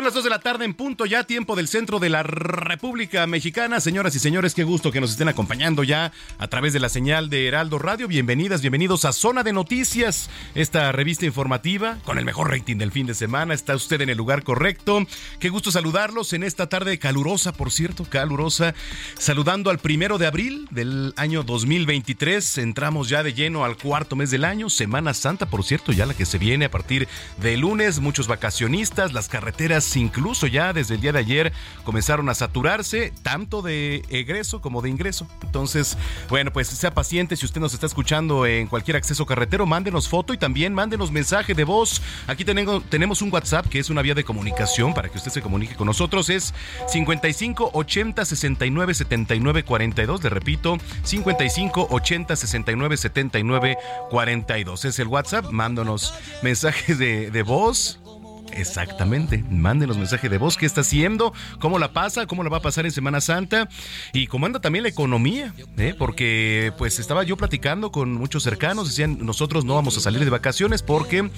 Son las 2 de la tarde en punto, ya tiempo del centro de la República Mexicana. Señoras y señores, qué gusto que nos estén acompañando ya a través de la señal de Heraldo Radio. Bienvenidas, bienvenidos a Zona de Noticias, esta revista informativa con el mejor rating del fin de semana. Está usted en el lugar correcto. Qué gusto saludarlos en esta tarde calurosa, por cierto, calurosa. Saludando al primero de abril del año 2023. Entramos ya de lleno al cuarto mes del año, Semana Santa, por cierto, ya la que se viene a partir de lunes. Muchos vacacionistas, las carreteras incluso ya desde el día de ayer comenzaron a saturarse, tanto de egreso como de ingreso. Entonces, bueno, pues sea paciente si usted nos está escuchando en cualquier acceso carretero, mándenos foto y también mándenos mensaje de voz. Aquí tenemos, un WhatsApp que es una vía de comunicación para que usted se comunique con nosotros. Es 55 80 69 79 42. Le repito, 55 80 69 79 42. Es el WhatsApp. Mándanos mensajes de, de voz Exactamente. Mándenos mensaje de voz. ¿Qué está haciendo? ¿Cómo la pasa? ¿Cómo la va a pasar en Semana Santa? Y cómo anda también la economía. ¿eh? Porque pues estaba yo platicando con muchos cercanos. Decían, nosotros no vamos a salir de vacaciones porque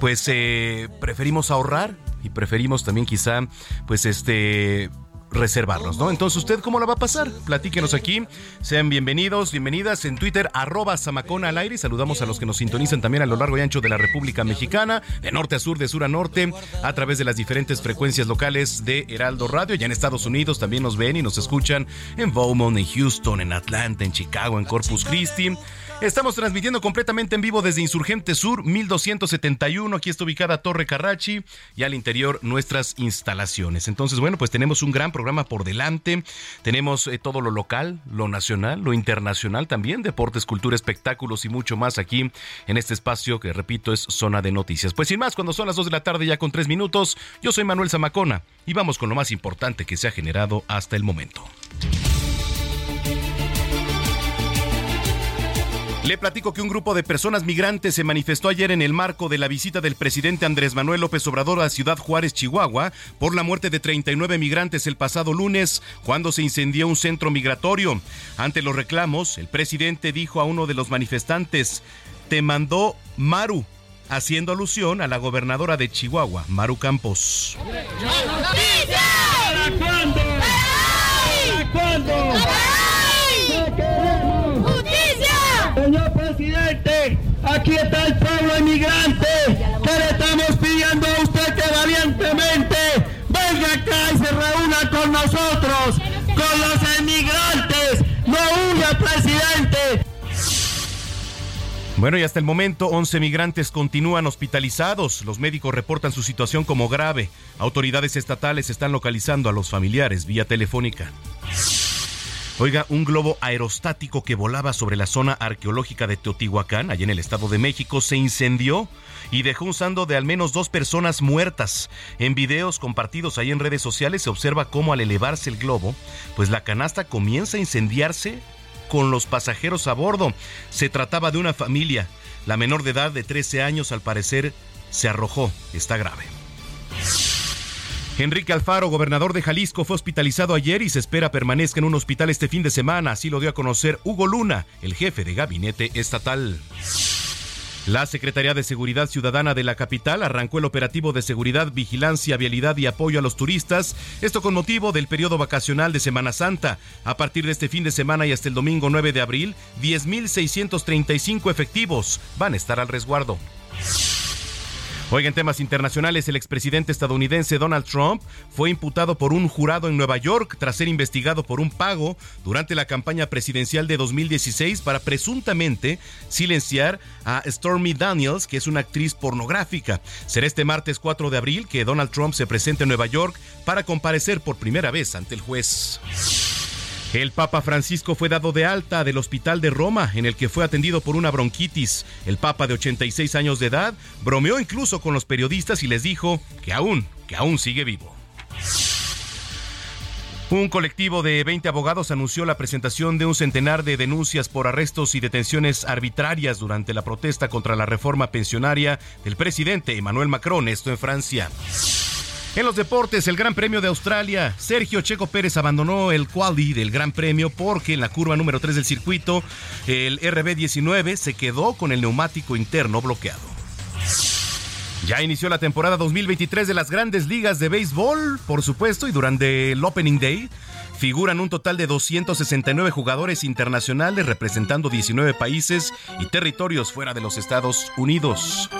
pues eh, preferimos ahorrar y preferimos también quizá pues este reservarlos, ¿no? Entonces, ¿usted cómo la va a pasar? Platíquenos aquí. Sean bienvenidos, bienvenidas en Twitter, arroba Samacona al aire. Saludamos a los que nos sintonizan también a lo largo y ancho de la República Mexicana, de norte a sur, de sur a norte, a través de las diferentes frecuencias locales de Heraldo Radio. Ya en Estados Unidos también nos ven y nos escuchan en Beaumont, en Houston, en Atlanta, en Chicago, en Corpus Christi. Estamos transmitiendo completamente en vivo desde Insurgente Sur 1271. Aquí está ubicada Torre Carrachi y al interior nuestras instalaciones. Entonces, bueno, pues tenemos un gran programa por delante. Tenemos eh, todo lo local, lo nacional, lo internacional también, deportes, cultura, espectáculos y mucho más aquí en este espacio que, repito, es zona de noticias. Pues sin más, cuando son las 2 de la tarde ya con 3 minutos, yo soy Manuel Zamacona y vamos con lo más importante que se ha generado hasta el momento. Le platico que un grupo de personas migrantes se manifestó ayer en el marco de la visita del presidente Andrés Manuel López Obrador a Ciudad Juárez, Chihuahua, por la muerte de 39 migrantes el pasado lunes, cuando se incendió un centro migratorio. Ante los reclamos, el presidente dijo a uno de los manifestantes, te mandó Maru, haciendo alusión a la gobernadora de Chihuahua, Maru Campos. ¿Para cuándo? ¿Para cuándo? Señor presidente, aquí está el pueblo inmigrante que le estamos pidiendo a usted que valientemente venga acá y se reúna con nosotros, con los inmigrantes. No huya, presidente. Bueno, y hasta el momento 11 migrantes continúan hospitalizados. Los médicos reportan su situación como grave. Autoridades estatales están localizando a los familiares vía telefónica. Oiga, un globo aerostático que volaba sobre la zona arqueológica de Teotihuacán, allá en el Estado de México, se incendió y dejó un saldo de al menos dos personas muertas. En videos compartidos ahí en redes sociales se observa cómo al elevarse el globo, pues la canasta comienza a incendiarse con los pasajeros a bordo. Se trataba de una familia. La menor de edad de 13 años al parecer se arrojó. Está grave. Enrique Alfaro, gobernador de Jalisco, fue hospitalizado ayer y se espera permanezca en un hospital este fin de semana. Así lo dio a conocer Hugo Luna, el jefe de gabinete estatal. La Secretaría de Seguridad Ciudadana de la capital arrancó el operativo de seguridad, vigilancia, vialidad y apoyo a los turistas, esto con motivo del periodo vacacional de Semana Santa. A partir de este fin de semana y hasta el domingo 9 de abril, 10.635 efectivos van a estar al resguardo. Oigan, temas internacionales, el expresidente estadounidense Donald Trump fue imputado por un jurado en Nueva York tras ser investigado por un pago durante la campaña presidencial de 2016 para presuntamente silenciar a Stormy Daniels, que es una actriz pornográfica. Será este martes 4 de abril que Donald Trump se presente en Nueva York para comparecer por primera vez ante el juez. El Papa Francisco fue dado de alta del hospital de Roma, en el que fue atendido por una bronquitis. El Papa de 86 años de edad bromeó incluso con los periodistas y les dijo que aún, que aún sigue vivo. Un colectivo de 20 abogados anunció la presentación de un centenar de denuncias por arrestos y detenciones arbitrarias durante la protesta contra la reforma pensionaria del presidente Emmanuel Macron, esto en Francia. En los deportes, el Gran Premio de Australia, Sergio Checo Pérez abandonó el quali del Gran Premio porque en la curva número 3 del circuito, el RB19 se quedó con el neumático interno bloqueado. Ya inició la temporada 2023 de las grandes ligas de béisbol, por supuesto, y durante el Opening Day figuran un total de 269 jugadores internacionales representando 19 países y territorios fuera de los Estados Unidos.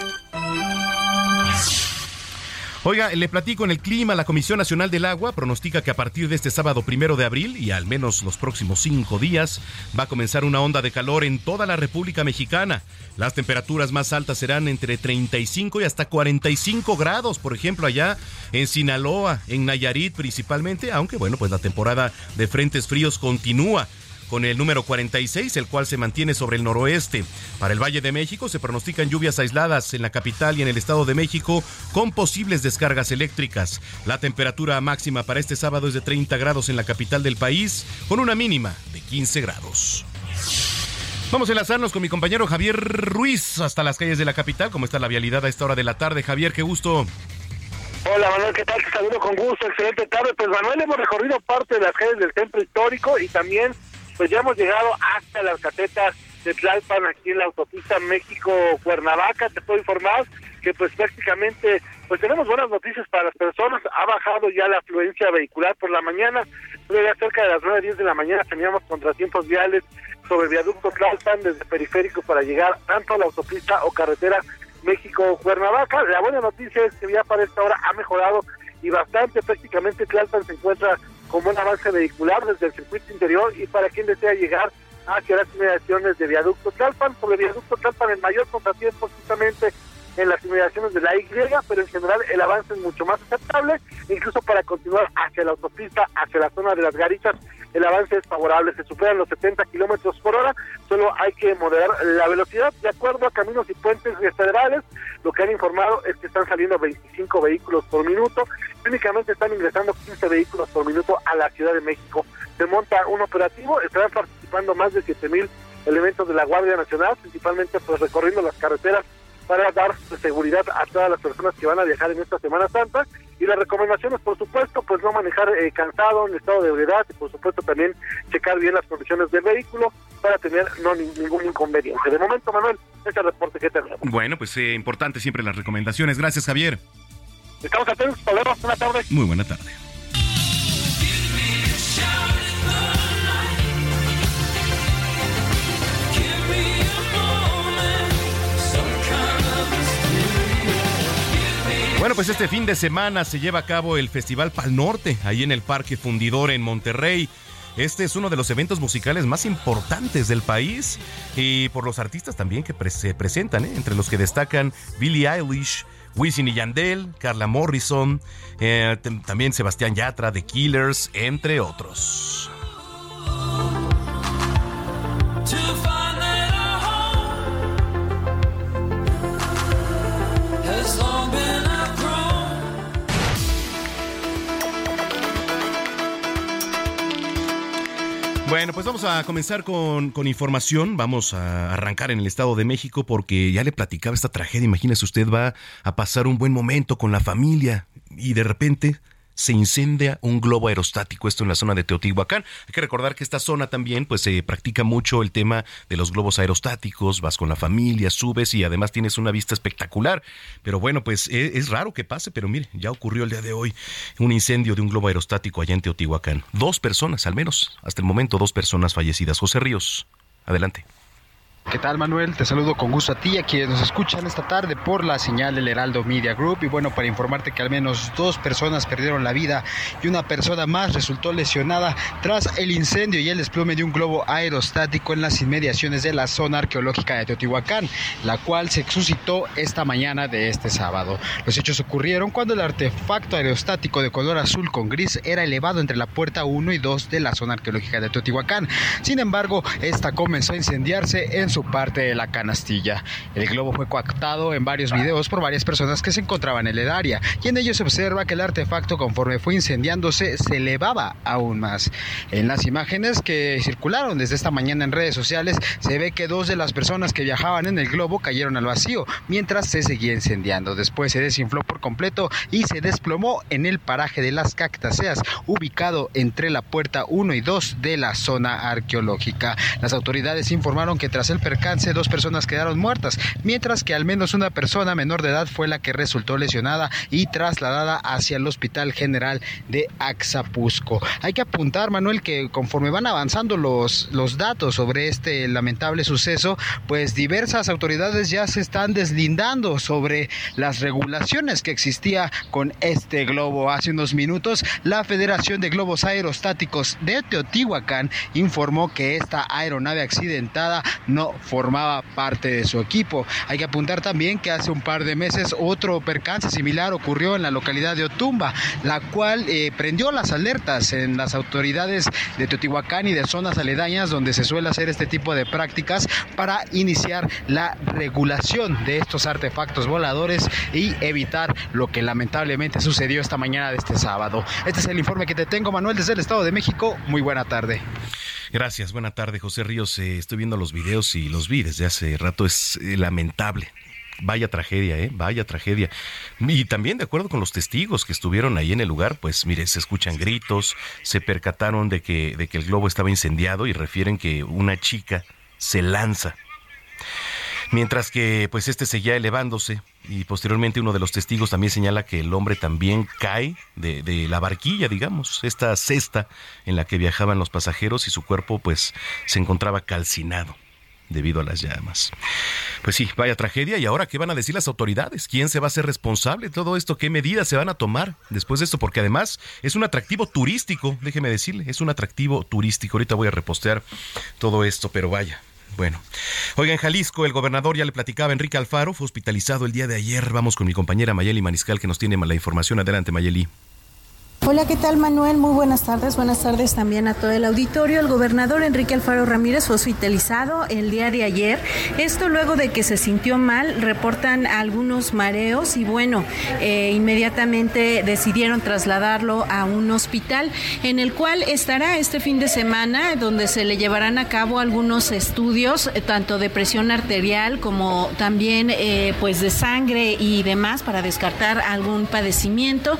Oiga, le platico en el clima. La Comisión Nacional del Agua pronostica que a partir de este sábado primero de abril y al menos los próximos cinco días va a comenzar una onda de calor en toda la República Mexicana. Las temperaturas más altas serán entre 35 y hasta 45 grados, por ejemplo, allá en Sinaloa, en Nayarit principalmente, aunque bueno, pues la temporada de frentes fríos continúa con el número 46, el cual se mantiene sobre el noroeste. Para el Valle de México se pronostican lluvias aisladas en la capital y en el Estado de México con posibles descargas eléctricas. La temperatura máxima para este sábado es de 30 grados en la capital del país, con una mínima de 15 grados. Vamos a enlazarnos con mi compañero Javier Ruiz hasta las calles de la capital. ¿Cómo está la vialidad a esta hora de la tarde? Javier, qué gusto. Hola Manuel, ¿qué tal? Te saludo con gusto, excelente tarde. Pues Manuel, hemos recorrido parte de las calles del centro histórico y también pues ya hemos llegado hasta las casetas de Tlalpan aquí en la autopista México-Cuernavaca. Te puedo informar que pues prácticamente pues tenemos buenas noticias para las personas. Ha bajado ya la afluencia vehicular por la mañana. Todavía cerca de las 9, 10 de la mañana teníamos contratiempos viales sobre viaducto Tlalpan desde periférico para llegar tanto a la autopista o carretera México-Cuernavaca. La buena noticia es que ya para esta hora ha mejorado y bastante. Prácticamente Tlalpan se encuentra como un avance vehicular desde el circuito interior y para quien desea llegar hacia las inmediaciones de Viaducto Tlalpan. Sobre Viaducto Tlalpan el mayor contratiempo justamente en las inmediaciones de la Y, pero en general el avance es mucho más aceptable, incluso para continuar hacia la autopista, hacia la zona de las garitas, el avance es favorable, se superan los 70 kilómetros por hora, solo hay que moderar la velocidad de acuerdo a caminos y puentes federales. Lo que han informado es que están saliendo 25 vehículos por minuto, únicamente están ingresando 15 vehículos por minuto a la Ciudad de México. Se monta un operativo, estarán participando más de 7 mil elementos de la Guardia Nacional, principalmente pues recorriendo las carreteras para dar seguridad a todas las personas que van a viajar en esta Semana Santa. Y las recomendaciones, por supuesto, pues no manejar eh, cansado, en estado de ebriedad, y por supuesto también checar bien las condiciones del vehículo para tener no ningún inconveniente. De momento, Manuel, ese reporte que tenemos. Bueno, pues eh, importante siempre las recomendaciones. Gracias, Javier. Estamos atentos, Buenas tardes. Muy buena tarde. Bueno, pues este fin de semana se lleva a cabo el Festival Pal Norte, ahí en el Parque Fundidor en Monterrey. Este es uno de los eventos musicales más importantes del país y por los artistas también que se presentan, ¿eh? entre los que destacan Billie Eilish, Wisin y Yandel, Carla Morrison, eh, también Sebastián Yatra, The Killers, entre otros. Bueno, pues vamos a comenzar con, con, información. Vamos a arrancar en el Estado de México porque ya le platicaba esta tragedia. Imagínese usted va a pasar un buen momento con la familia y de repente se incendia un globo aerostático, esto en la zona de Teotihuacán. Hay que recordar que esta zona también pues se practica mucho el tema de los globos aerostáticos, vas con la familia, subes y además tienes una vista espectacular. Pero bueno, pues e, es, raro que pase, pero mire, ya ocurrió el día de hoy un incendio de un globo aerostático allá en Teotihuacán. Dos personas, al menos, hasta el momento dos personas fallecidas. José Ríos, adelante. ¿Qué tal Manuel? Te saludo con gusto a ti y a quienes nos escuchan esta tarde por la señal del Heraldo Media Group y bueno, para informarte que al menos dos personas perdieron la vida y una persona más resultó lesionada tras el incendio y el desplome de un globo aerostático en las inmediaciones de la zona arqueológica de Teotihuacán, la cual se suscitó esta mañana de este sábado. Los hechos ocurrieron cuando el artefacto aerostático de color azul con gris era elevado entre la puerta 1 y 2 de la zona arqueológica de Teotihuacán. Sin embargo, esta comenzó a incendiarse en su parte de la canastilla. El globo fue coactado en varios videos por varias personas que se encontraban en el área y en ellos se observa que el artefacto conforme fue incendiándose se elevaba aún más. En las imágenes que circularon desde esta mañana en redes sociales se ve que dos de las personas que viajaban en el globo cayeron al vacío mientras se seguía incendiando. Después se desinfló por completo y se desplomó en el paraje de las cactáceas ubicado entre la puerta 1 y 2 de la zona arqueológica. Las autoridades informaron que tras el percance dos personas quedaron muertas, mientras que al menos una persona menor de edad fue la que resultó lesionada y trasladada hacia el Hospital General de Axapusco. Hay que apuntar, Manuel, que conforme van avanzando los, los datos sobre este lamentable suceso, pues diversas autoridades ya se están deslindando sobre las regulaciones que existía con este globo. Hace unos minutos, la Federación de Globos Aerostáticos de Teotihuacán informó que esta aeronave accidentada no formaba parte de su equipo. Hay que apuntar también que hace un par de meses otro percance similar ocurrió en la localidad de Otumba, la cual eh, prendió las alertas en las autoridades de Teotihuacán y de zonas aledañas donde se suele hacer este tipo de prácticas para iniciar la regulación de estos artefactos voladores y evitar lo que lamentablemente sucedió esta mañana de este sábado. Este es el informe que te tengo, Manuel, desde el Estado de México. Muy buena tarde. Gracias, buena tarde, José Ríos. Eh, estoy viendo los videos y los vi desde hace rato. Es eh, lamentable. Vaya tragedia, ¿eh? Vaya tragedia. Y también de acuerdo con los testigos que estuvieron ahí en el lugar, pues mire, se escuchan gritos, se percataron de que, de que el globo estaba incendiado y refieren que una chica se lanza mientras que pues este seguía elevándose y posteriormente uno de los testigos también señala que el hombre también cae de, de, la barquilla, digamos, esta cesta en la que viajaban los pasajeros y su cuerpo pues se encontraba calcinado debido a las llamas. Pues sí, vaya tragedia. ¿Y ahora qué van a decir las autoridades? ¿Quién se va a hacer responsable de todo esto? ¿Qué medidas se van a tomar después de esto? Porque además es un atractivo turístico, déjeme decirle, es un atractivo turístico. Ahorita voy a repostear todo esto, pero vaya, bueno, oiga, en Jalisco el gobernador ya le platicaba, Enrique Alfaro, fue hospitalizado el día de ayer. Vamos con mi compañera Mayeli Mariscal que nos tiene la información. Adelante, Mayeli. Hola, ¿qué tal Manuel? Muy buenas tardes. Buenas tardes también a todo el auditorio. El gobernador Enrique Alfaro Ramírez fue hospitalizado el día de ayer. Esto luego de que se sintió mal, reportan algunos mareos y bueno, eh, inmediatamente decidieron trasladarlo a un hospital en el cual estará este fin de semana, donde se le llevarán a cabo algunos estudios, eh, tanto de presión arterial como también eh, pues de sangre y demás para descartar algún padecimiento.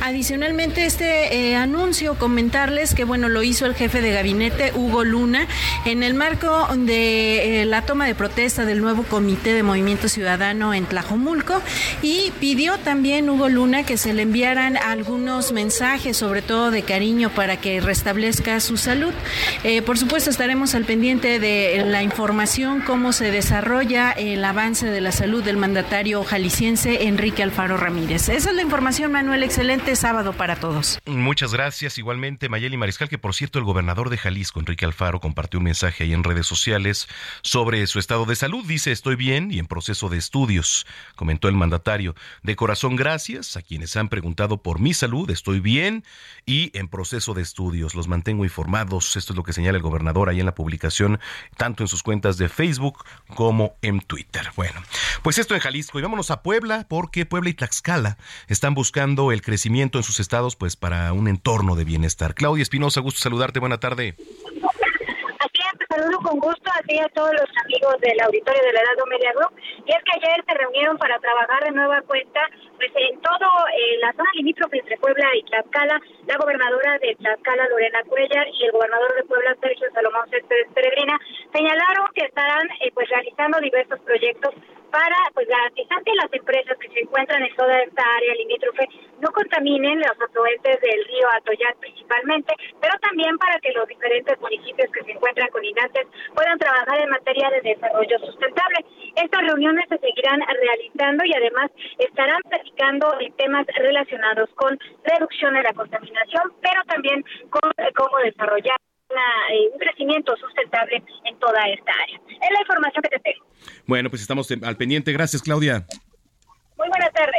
Adicionalmente, este eh, anuncio, comentarles que bueno, lo hizo el jefe de gabinete, Hugo Luna, en el marco de eh, la toma de protesta del nuevo Comité de Movimiento Ciudadano en Tlajomulco y pidió también Hugo Luna que se le enviaran algunos mensajes, sobre todo de cariño, para que restablezca su salud. Eh, por supuesto, estaremos al pendiente de la información, cómo se desarrolla el avance de la salud del mandatario jalisciense Enrique Alfaro Ramírez. Esa es la información, Manuel. Excelente sábado para Muchas gracias. Igualmente, Mayeli Mariscal, que por cierto, el gobernador de Jalisco, Enrique Alfaro, compartió un mensaje ahí en redes sociales sobre su estado de salud. Dice, estoy bien y en proceso de estudios, comentó el mandatario. De corazón, gracias a quienes han preguntado por mi salud. Estoy bien y en proceso de estudios. Los mantengo informados. Esto es lo que señala el gobernador ahí en la publicación, tanto en sus cuentas de Facebook como en Twitter. Bueno, pues esto en Jalisco. Y vámonos a Puebla, porque Puebla y Tlaxcala están buscando el crecimiento en sus estados pues para un entorno de bienestar. Claudia Espinosa, gusto saludarte, buena tarde. Es, te saludo con gusto a ti a todos los amigos del auditorio de la Edad Media Group. Y es que ayer se reunieron para trabajar de nueva cuenta pues en todo eh, la zona limítrofe entre Puebla y Tlaxcala, la gobernadora de Tlaxcala, Lorena Cuellar, y el gobernador de Puebla, Sergio Salomón Céspedes Peregrina, señalaron que estarán eh, pues realizando diversos proyectos para pues garantizar que las empresas que se encuentran en toda esta área limítrofe no contaminen los afluentes del río Atoyac principalmente, pero también para que los diferentes municipios que se encuentran colindantes puedan trabajar en materia de desarrollo sustentable. Estas reuniones se seguirán realizando y además estarán platicando en temas relacionados con reducción de la contaminación, pero también con cómo desarrollar eh, un crecimiento sustentable en toda esta área. Es la información que te tengo. Bueno, pues estamos al pendiente. Gracias, Claudia. Muy buena tarde.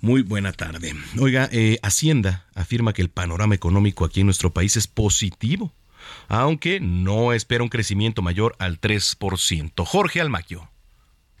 Muy buena tarde. Oiga, eh, Hacienda afirma que el panorama económico aquí en nuestro país es positivo, aunque no espera un crecimiento mayor al 3%. Jorge Almaquio.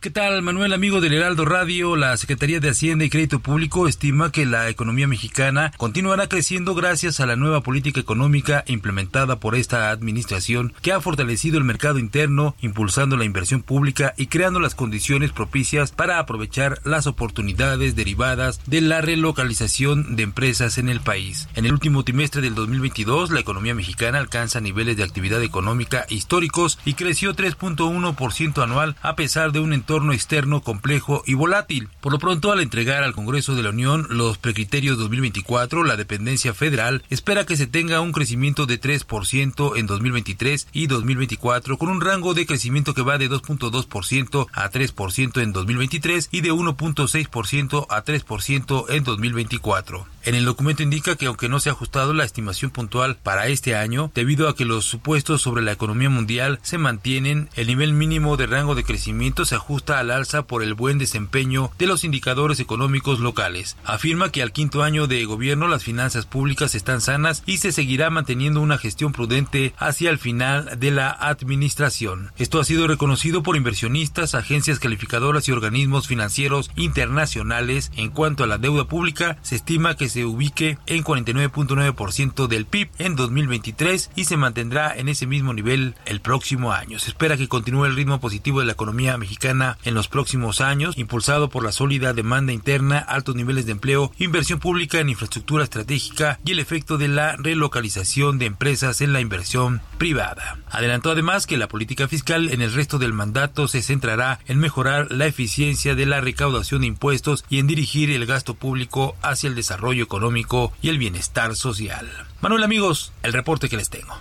¿Qué tal, Manuel, amigo del Heraldo Radio? La Secretaría de Hacienda y Crédito Público estima que la economía mexicana continuará creciendo gracias a la nueva política económica implementada por esta administración que ha fortalecido el mercado interno, impulsando la inversión pública y creando las condiciones propicias para aprovechar las oportunidades derivadas de la relocalización de empresas en el país. En el último trimestre del 2022, la economía mexicana alcanza niveles de actividad económica históricos y creció 3.1% anual a pesar de un entorno entorno externo complejo y volátil. Por lo pronto, al entregar al Congreso de la Unión los precriterios 2024, la dependencia federal espera que se tenga un crecimiento de 3% en 2023 y 2024, con un rango de crecimiento que va de 2.2% a 3% en 2023 y de 1.6% a 3% en 2024. En el documento indica que aunque no se ha ajustado la estimación puntual para este año, debido a que los supuestos sobre la economía mundial se mantienen, el nivel mínimo de rango de crecimiento se ajusta al alza por el buen desempeño de los indicadores económicos locales. Afirma que al quinto año de gobierno las finanzas públicas están sanas y se seguirá manteniendo una gestión prudente hacia el final de la administración. Esto ha sido reconocido por inversionistas, agencias calificadoras y organismos financieros internacionales. En cuanto a la deuda pública, se estima que se ubique en 49.9% del PIB en 2023 y se mantendrá en ese mismo nivel el próximo año. Se espera que continúe el ritmo positivo de la economía mexicana en los próximos años, impulsado por la sólida demanda interna, altos niveles de empleo, inversión pública en infraestructura estratégica y el efecto de la relocalización de empresas en la inversión privada. Adelantó además que la política fiscal en el resto del mandato se centrará en mejorar la eficiencia de la recaudación de impuestos y en dirigir el gasto público hacia el desarrollo económico y el bienestar social. Manuel amigos, el reporte que les tengo.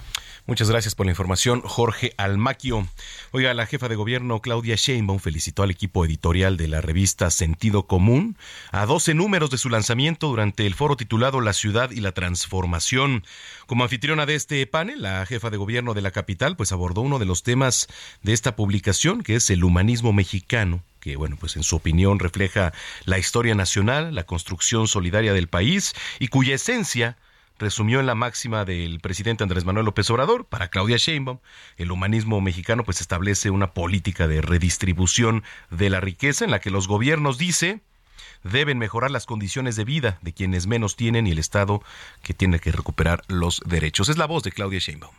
Muchas gracias por la información, Jorge Almaquio. Oiga, la jefa de gobierno Claudia Sheinbaum felicitó al equipo editorial de la revista Sentido Común a 12 números de su lanzamiento durante el foro titulado La ciudad y la transformación. Como anfitriona de este panel, la jefa de gobierno de la capital pues abordó uno de los temas de esta publicación, que es el humanismo mexicano que bueno, pues en su opinión refleja la historia nacional, la construcción solidaria del país y cuya esencia resumió en la máxima del presidente Andrés Manuel López Obrador para Claudia Sheinbaum. El humanismo mexicano pues establece una política de redistribución de la riqueza en la que los gobiernos dice deben mejorar las condiciones de vida de quienes menos tienen y el Estado que tiene que recuperar los derechos. Es la voz de Claudia Sheinbaum.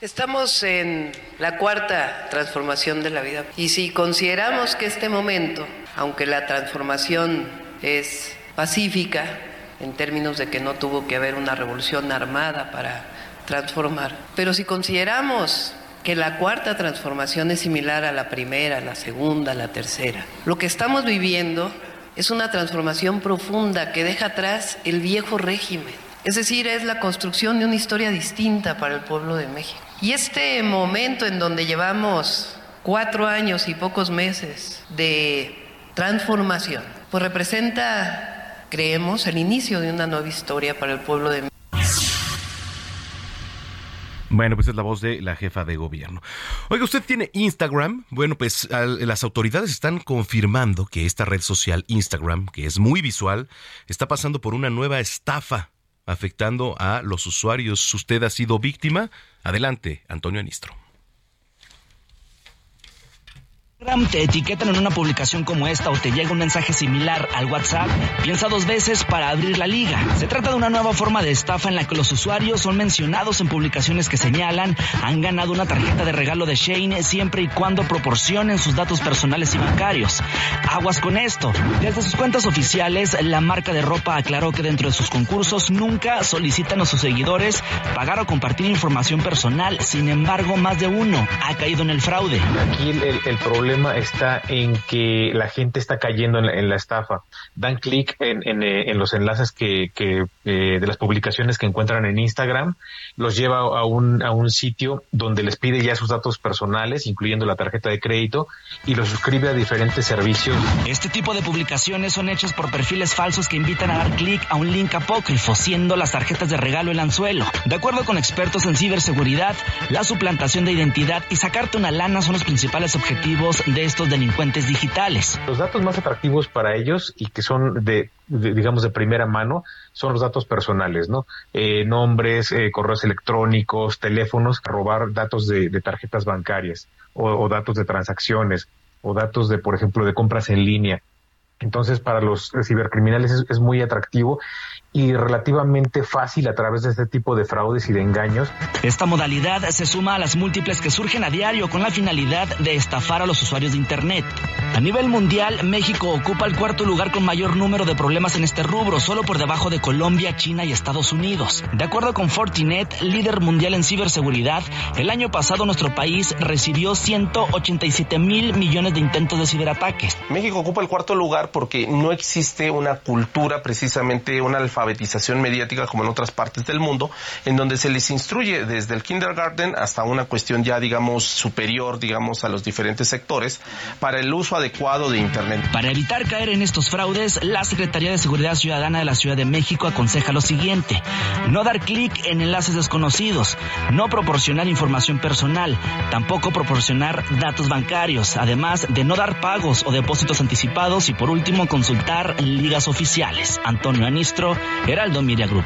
Estamos en la cuarta transformación de la vida y si consideramos que este momento, aunque la transformación es pacífica, en términos de que no tuvo que haber una revolución armada para transformar, pero si consideramos que la cuarta transformación es similar a la primera, la segunda, la tercera, lo que estamos viviendo es una transformación profunda que deja atrás el viejo régimen. Es decir, es la construcción de una historia distinta para el pueblo de México. Y este momento en donde llevamos cuatro años y pocos meses de transformación, pues representa, creemos, el inicio de una nueva historia para el pueblo de México. Bueno, pues es la voz de la jefa de gobierno. Oiga, ¿usted tiene Instagram? Bueno, pues las autoridades están confirmando que esta red social Instagram, que es muy visual, está pasando por una nueva estafa afectando a los usuarios. ¿Usted ha sido víctima? Adelante, Antonio Anistro te etiquetan en una publicación como esta o te llega un mensaje similar al WhatsApp, piensa dos veces para abrir la liga. Se trata de una nueva forma de estafa en la que los usuarios son mencionados en publicaciones que señalan han ganado una tarjeta de regalo de Shane siempre y cuando proporcionen sus datos personales y bancarios. Aguas con esto. Desde sus cuentas oficiales, la marca de ropa aclaró que dentro de sus concursos nunca solicitan a sus seguidores pagar o compartir información personal. Sin embargo, más de uno ha caído en el fraude. Aquí el, el problema problema está en que la gente está cayendo en la, estafa. Dan clic en, eh, los enlaces que, eh, de las publicaciones que encuentran en Instagram, los lleva a un, a un sitio donde les pide ya sus datos personales, incluyendo la tarjeta de crédito, y los suscribe a diferentes servicios. Este tipo de publicaciones son hechas por perfiles falsos que invitan a dar clic a un link apócrifo, siendo las tarjetas de regalo el anzuelo. De acuerdo con expertos en ciberseguridad, la suplantación de identidad y sacarte una lana son los principales objetivos de estos delincuentes digitales. Los datos más atractivos para ellos y que son de, digamos, de primera mano son los datos personales, ¿no? Eh, nombres, eh, correos electrónicos, teléfonos, robar datos de, tarjetas bancarias o, datos de transacciones o datos de, por ejemplo, de compras en línea. Entonces, para los cibercriminales es, muy atractivo y relativamente fácil a través de este tipo de fraudes y de engaños. Esta modalidad se suma a las múltiples que surgen a diario con la finalidad de estafar a los usuarios de Internet. A nivel mundial, México ocupa el cuarto lugar con mayor número de problemas en este rubro, solo por debajo de Colombia, China y Estados Unidos. De acuerdo con Fortinet, líder mundial en ciberseguridad, el año pasado nuestro país recibió 187 mil millones de intentos de ciberataques. México ocupa el cuarto lugar porque no existe una cultura, precisamente una alfa alfabetización mediática como en otras partes del mundo, en donde se les instruye desde el kindergarten hasta una cuestión ya, digamos, superior, digamos, a los diferentes sectores para el uso adecuado de Internet. Para evitar caer en estos fraudes, la Secretaría de Seguridad Ciudadana de la Ciudad de México aconseja lo siguiente. No dar clic en enlaces desconocidos, no proporcionar información personal, tampoco proporcionar datos bancarios, además de no dar pagos o depósitos anticipados y por último consultar ligas oficiales. Antonio Anistro, Heraldo Media Group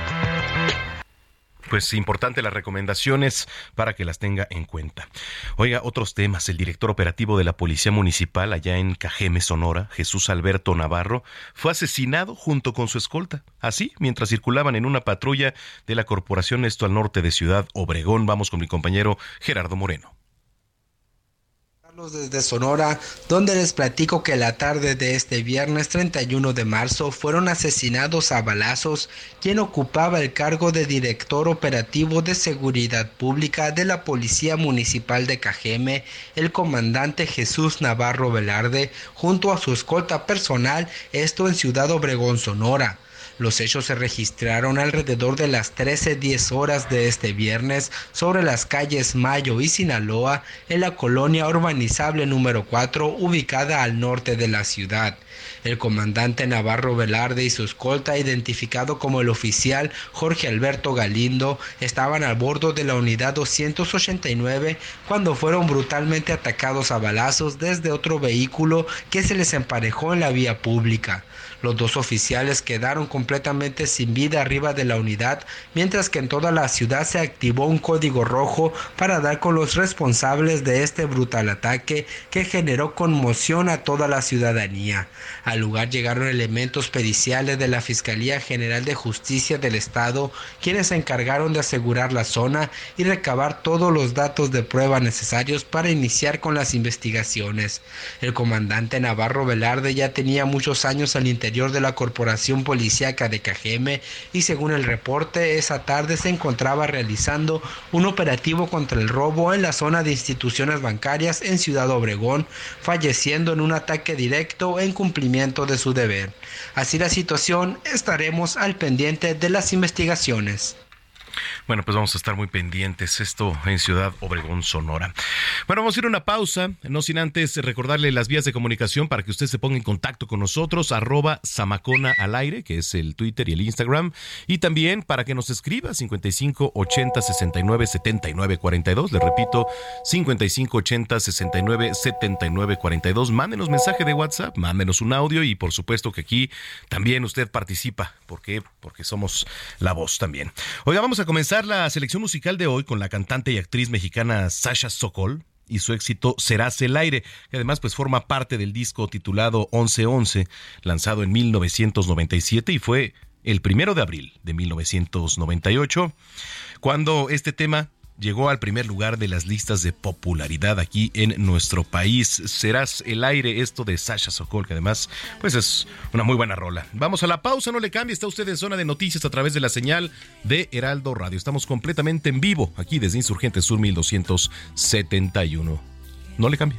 pues importante las recomendaciones para que las tenga en cuenta. Oiga, otros temas. El director operativo de la Policía Municipal allá en Cajeme, Sonora, Jesús Alberto Navarro, fue asesinado junto con su escolta. Así, mientras circulaban en una patrulla de la corporación esto al norte de Ciudad Obregón. Vamos con mi compañero Gerardo Moreno desde Sonora, donde les platico que la tarde de este viernes 31 de marzo fueron asesinados a balazos quien ocupaba el cargo de director operativo de seguridad pública de la Policía Municipal de Cajeme, el comandante Jesús Navarro Velarde, junto a su escolta personal, esto en Ciudad Obregón, Sonora. Los hechos se registraron alrededor de las 13.10 horas de este viernes sobre las calles Mayo y Sinaloa en la colonia urbanizable número 4 ubicada al norte de la ciudad. El comandante Navarro Velarde y su escolta, identificado como el oficial Jorge Alberto Galindo, estaban al bordo de la unidad 289 cuando fueron brutalmente atacados a balazos desde otro vehículo que se les emparejó en la vía pública. Los dos oficiales quedaron completamente sin vida arriba de la unidad, mientras que en toda la ciudad se activó un código rojo para dar con los responsables de este brutal ataque que generó conmoción a toda la ciudadanía. Al lugar llegaron elementos periciales de la Fiscalía General de Justicia del Estado, quienes se encargaron de asegurar la zona y recabar todos los datos de prueba necesarios para iniciar con las investigaciones. El comandante Navarro Velarde ya tenía muchos años al interior de la Corporación Policíaca de Cajeme y según el reporte esa tarde se encontraba realizando un operativo contra el robo en la zona de instituciones bancarias en Ciudad Obregón, falleciendo en un ataque directo en cumplimiento de su deber. Así la situación, estaremos al pendiente de las investigaciones. Bueno, pues vamos a estar muy pendientes. Esto en Ciudad Obregón, Sonora. Bueno, vamos a ir a una pausa, no sin antes recordarle las vías de comunicación para que usted se ponga en contacto con nosotros, arroba Samacona al aire, que es el Twitter y el Instagram, y también para que nos escriba 55 80 69 79 42. Le repito, 55 80 69 79 42. Mándenos mensaje de WhatsApp, mándenos un audio y por supuesto que aquí también usted participa. ¿Por qué? Porque somos la voz también. Oiga, vamos a comenzar la selección musical de hoy con la cantante y actriz mexicana Sasha Sokol y su éxito Serás el aire, que además pues forma parte del disco titulado 1111, lanzado en 1997 y fue el primero de abril de 1998, cuando este tema llegó al primer lugar de las listas de popularidad aquí en nuestro país. Serás el aire, esto de Sasha Sokol, que además, pues es una muy buena rola. Vamos a la pausa, no le cambie, está usted en zona de noticias a través de la señal de Heraldo Radio. Estamos completamente en vivo aquí desde Insurgente Sur 1271. No le cambie.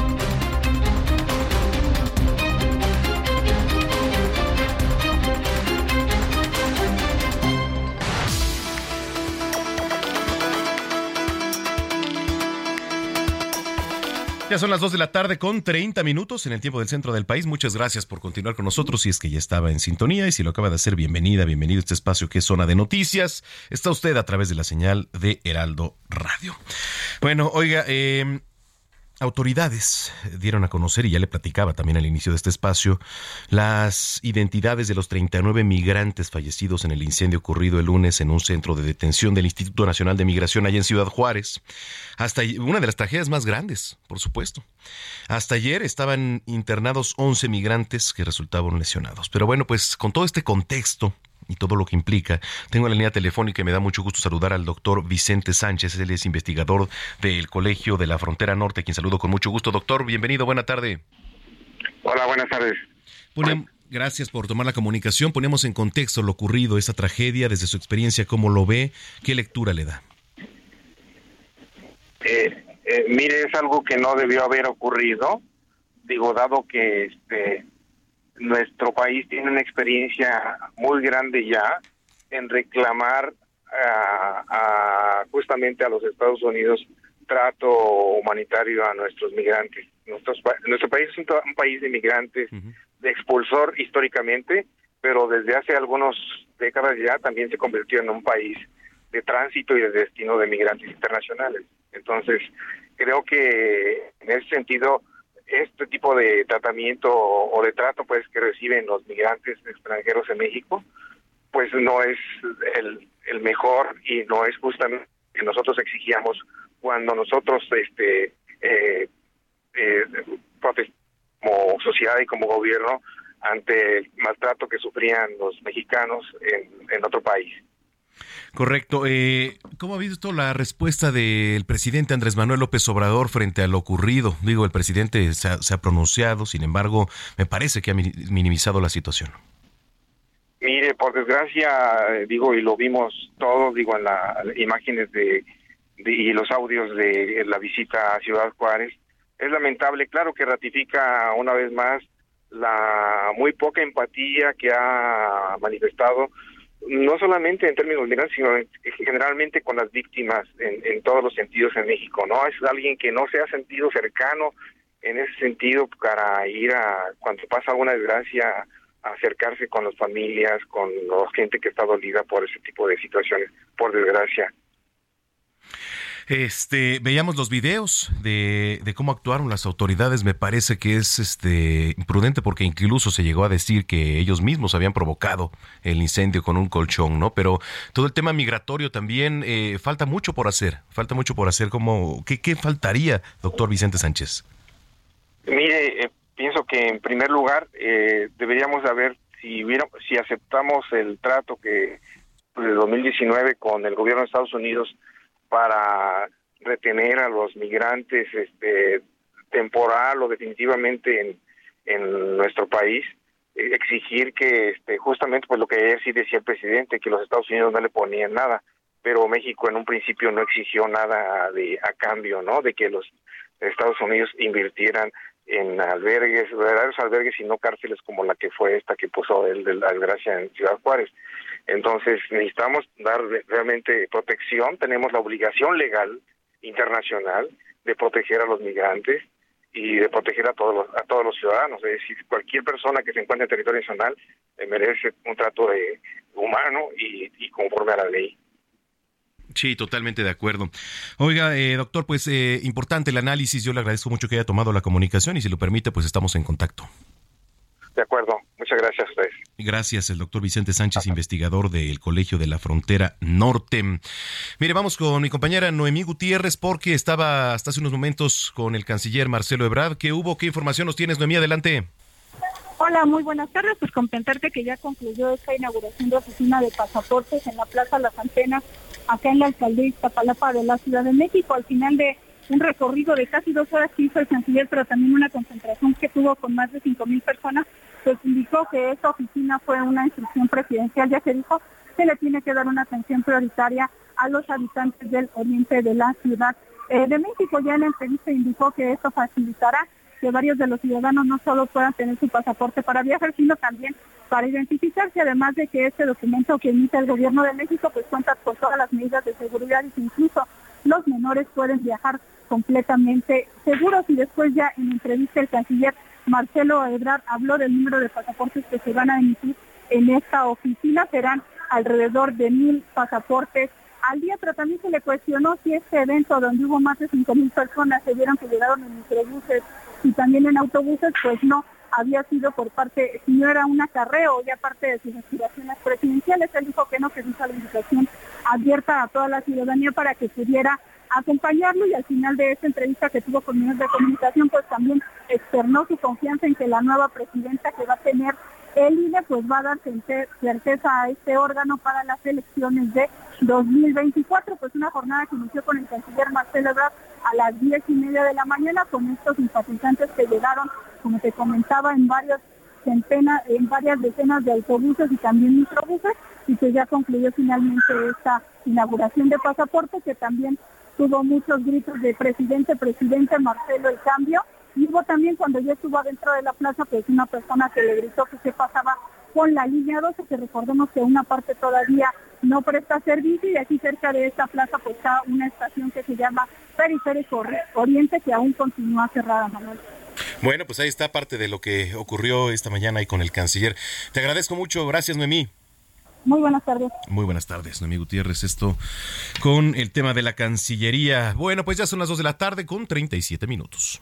Ya son las 2 de la tarde con 30 minutos en el tiempo del centro del país. Muchas gracias por continuar con nosotros. Si es que ya estaba en sintonía y si lo acaba de hacer, bienvenida, bienvenido a este espacio que es Zona de Noticias. Está usted a través de la señal de Heraldo Radio. Bueno, oiga, eh, Autoridades dieron a conocer, y ya le platicaba también al inicio de este espacio, las identidades de los 39 migrantes fallecidos en el incendio ocurrido el lunes en un centro de detención del Instituto Nacional de Migración allá en Ciudad Juárez. Hasta una de las tragedias más grandes, por supuesto. Hasta ayer estaban internados 11 migrantes que resultaban lesionados. Pero bueno, pues con todo este contexto, y todo lo que implica. Tengo en la línea telefónica y me da mucho gusto saludar al doctor Vicente Sánchez, él es investigador del Colegio de la Frontera Norte, quien saludo con mucho gusto. Doctor, bienvenido, buena tarde. Hola, buenas tardes. Gracias por tomar la comunicación. Ponemos en contexto lo ocurrido, esta tragedia, desde su experiencia, cómo lo ve, qué lectura le da. Eh, eh, mire, es algo que no debió haber ocurrido. Digo, dado que este nuestro país tiene una experiencia muy grande ya en reclamar a- a- justamente a los Estados Unidos trato humanitario a nuestros migrantes. Nuestros nuestro país es un, país de migrantes, de expulsor históricamente, pero desde hace algunas décadas ya también se convirtió en un país de tránsito y de destino de migrantes internacionales. Entonces, creo que en ese sentido, este tipo de tratamiento o de trato pues que reciben los migrantes extranjeros en México, pues no es el, el mejor y no es justamente lo que nosotros exigíamos cuando nosotros este eh, eh, como sociedad y como gobierno ante el maltrato que sufrían los mexicanos en otro país. Correcto. Eh, ¿Cómo ha visto la respuesta del presidente Andrés Manuel López Obrador frente a lo ocurrido? Digo, el presidente se ha, pronunciado, sin embargo, me parece que ha mi- minimizado la situación. Mire, por desgracia, digo, y lo vimos todos, digo, en las imágenes de- y los audios de la visita a Ciudad Juárez, es lamentable, claro que ratifica una vez más la muy poca empatía que ha manifestado, no solamente en términos migrantes, sino en- generalmente con las víctimas en, todos los sentidos en México, ¿no? Es alguien que no se ha sentido cercano en ese sentido para ir a, cuando pasa alguna desgracia, acercarse con las familias, con la gente que está dolida por ese tipo de situaciones, por desgracia. Este, veíamos los videos de, cómo actuaron las autoridades. Me parece que es este imprudente porque incluso se llegó a decir que ellos mismos habían provocado el incendio con un colchón, ¿no? Pero todo el tema migratorio también eh, falta mucho por hacer. Falta mucho por hacer. Como, ¿qué, ¿Qué faltaría, doctor Vicente Sánchez? Mire, eh, pienso que en primer lugar eh, deberíamos saber si hubiera, si aceptamos el trato que pues, de 2019 con el gobierno de Estados Unidos para retener a los migrantes este temporal o definitivamente en, en nuestro país eh, exigir que este justamente pues lo que ayer sí decía el presidente que los Estados Unidos no le ponían nada pero México en un principio no exigió nada de a cambio no de que los Estados Unidos invirtieran en albergues, verdaderos albergues y no cárceles como la que fue esta que puso él de la desgracia en Ciudad Juárez. Entonces necesitamos dar realmente protección, tenemos la obligación legal internacional de proteger a los migrantes y de proteger a todos los, a todos los ciudadanos. Es decir, cualquier persona que se encuentre en territorio nacional eh, merece un trato de, humano y, y conforme a la ley. Sí, totalmente de acuerdo. Oiga, eh, doctor, pues eh, importante el análisis. Yo le agradezco mucho que haya tomado la comunicación y si lo permite, pues estamos en contacto. De acuerdo. Muchas gracias a ustedes. Gracias, el doctor Vicente Sánchez, investigador del Colegio de la Frontera Norte. Mire, vamos con mi compañera Noemí Gutiérrez porque estaba hasta hace unos momentos con el canciller Marcelo Ebrard. ¿Qué hubo? ¿Qué información nos tienes, Noemí? Adelante. Hola, muy buenas tardes. Pues comentarte que ya concluyó esta inauguración de oficina de pasaportes en la Plaza Las Antenas, acá en la alcaldía Iztapalapa de la Ciudad de México. Al final de un recorrido de casi dos horas que hizo el canciller, pero también una concentración que tuvo con más de cinco mil personas, pues indicó que esta oficina fue una instrucción presidencial, ya que dijo que le tiene que dar una atención prioritaria a los habitantes del oriente de la Ciudad eh, de México. Ya en la entrevista indicó que esto facilitará que varios de los ciudadanos no solo puedan tener su pasaporte para viajar, sino también para identificarse, además de que este documento que emite el gobierno de México pues cuenta con todas las medidas de seguridad y que incluso los menores pueden viajar completamente seguros. Y después ya en entrevista el canciller Marcelo Ebrard habló del número de pasaportes que se van a emitir en esta oficina, serán alrededor de mil pasaportes al día, pero también se le cuestionó si este evento donde hubo más de cinco mil personas se vieron que llegaron en microbuses y también en autobuses, pues no había sido por parte, si no era un acarreo, ya parte de sus aspiraciones presidenciales, él dijo que no, que hizo la invitación abierta a toda la ciudadanía para que pudiera acompañarlo y al final de esta entrevista que tuvo con medios de comunicación, pues también externó su confianza en que la nueva presidenta que va a tener el INE pues va a dar certeza a este órgano para las elecciones de 2024, pues una jornada que inició con el canciller Marcelo Ebrard a las diez y media de la mañana con estos simpatizantes que llegaron, como te comentaba, en varios centenas, en varias decenas de autobuses y también microbuses, y que ya concluyó finalmente esta inauguración de pasaporte que también tuvo muchos gritos de presidente, presidente Marcelo el cambio, y hubo también cuando yo estuvo adentro de la plaza, pues una persona que le gritó que se pasaba con la línea 12, que recordemos que una parte todavía no presta servicio y aquí cerca de esta plaza pues está una estación que se llama Periférico Oriente que aún continúa cerrada, Manuel. Bueno, pues ahí está parte de lo que ocurrió esta mañana ahí con el canciller. Te agradezco mucho, gracias Noemí. Muy buenas tardes. Muy buenas tardes, Noemí Gutiérrez. Esto con el tema de la Cancillería. Bueno, pues ya son las 2 de la tarde con 37 minutos.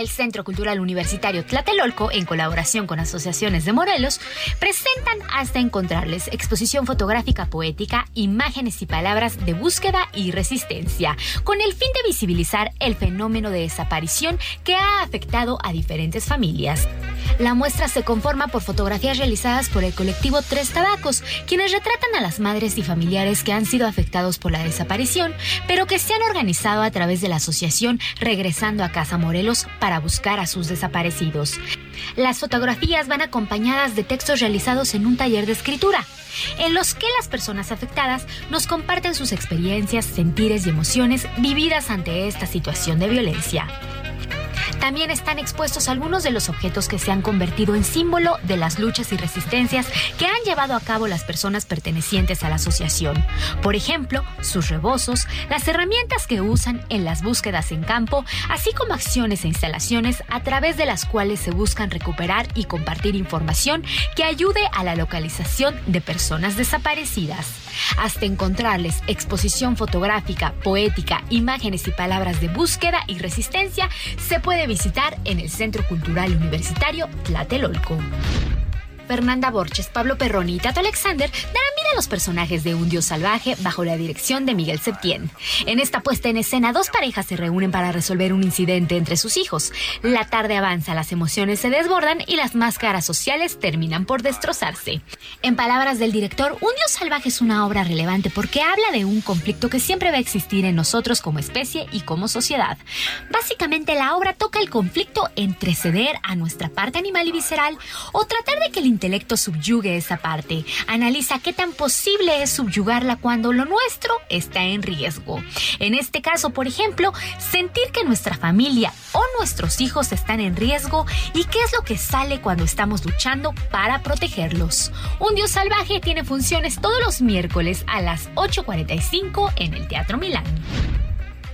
El Centro Cultural Universitario Tlatelolco, en colaboración con asociaciones de Morelos, presentan hasta encontrarles exposición fotográfica poética, imágenes y palabras de búsqueda y resistencia, con el fin de visibilizar el fenómeno de desaparición que ha afectado a diferentes familias. La muestra se conforma por fotografías realizadas por el colectivo Tres Tabacos, quienes retratan a las madres y familiares que han sido afectados por la desaparición, pero que se han organizado a través de la asociación Regresando a Casa Morelos para buscar a sus desaparecidos. Las fotografías van acompañadas de textos realizados en un taller de escritura, en los que las personas afectadas nos comparten sus experiencias, sentires y emociones vividas ante esta situación de violencia. También están expuestos algunos de los objetos que se han convertido en símbolo de las luchas y resistencias que han llevado a cabo las personas pertenecientes a la asociación. Por ejemplo, sus rebozos, las herramientas que usan en las búsquedas en campo, así como acciones e instalaciones a través de las cuales se buscan recuperar y compartir información que ayude a la localización de personas desaparecidas. Hasta encontrarles exposición fotográfica, poética, imágenes y palabras de búsqueda y resistencia, se puede visitar en el Centro Cultural Universitario Tlatelolco. Fernanda Borges, Pablo Perroni y Tato Alexander darán vida a los personajes de Un Dios Salvaje bajo la dirección de Miguel Septién. En esta puesta en escena, dos parejas se reúnen para resolver un incidente entre sus hijos. La tarde avanza, las emociones se desbordan y las máscaras sociales terminan por destrozarse. En palabras del director, Un Dios Salvaje es una obra relevante porque habla de un conflicto que siempre va a existir en nosotros como especie y como sociedad. Básicamente la obra toca el conflicto entre ceder a nuestra parte animal y visceral o tratar de que el intelecto subyugue esa parte. Analiza qué tan posible es subyugarla cuando lo nuestro está en riesgo. En este caso, por ejemplo, sentir que nuestra familia o nuestros hijos están en riesgo y qué es lo que sale cuando estamos luchando para protegerlos. Un Dios Salvaje tiene funciones todos los miércoles a las 8.45 en el Teatro Milán.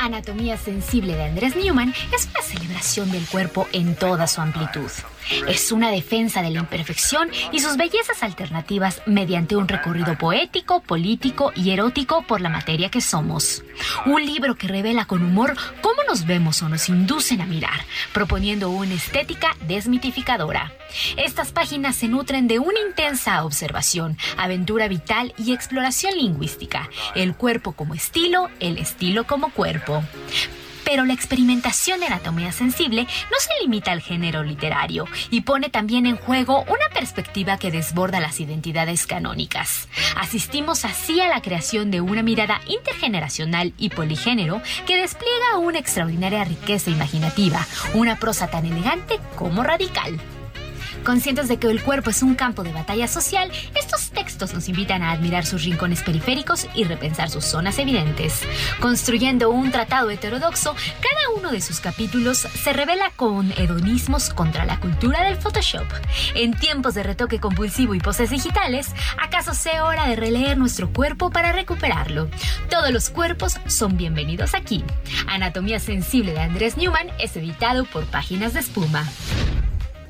Anatomía Sensible de Andrés Newman es una celebración del cuerpo en toda su amplitud. Es una defensa de la imperfección y sus bellezas alternativas mediante un recorrido poético, político y erótico por la materia que somos. Un libro que revela con humor cómo nos vemos o nos inducen a mirar, proponiendo una estética desmitificadora. Estas páginas se nutren de una intensa observación, aventura vital y exploración lingüística. El cuerpo como estilo, el estilo como cuerpo. Pero la experimentación de anatomía sensible no se limita al género literario y pone también en juego una perspectiva que desborda las identidades canónicas. Asistimos así a la creación de una mirada intergeneracional y poligénero que despliega una extraordinaria riqueza imaginativa, una prosa tan elegante como radical. Conscientes de que el cuerpo es un campo de batalla social, estos textos nos invitan a admirar sus rincones periféricos y repensar sus zonas evidentes. Construyendo un tratado heterodoxo, cada uno de sus capítulos se revela con hedonismos contra la cultura del Photoshop. En tiempos de retoque compulsivo y poses digitales, ¿acaso sea hora de releer nuestro cuerpo para recuperarlo? Todos los cuerpos son bienvenidos aquí. Anatomía Sensible de Andrés Newman es editado por Páginas de Espuma.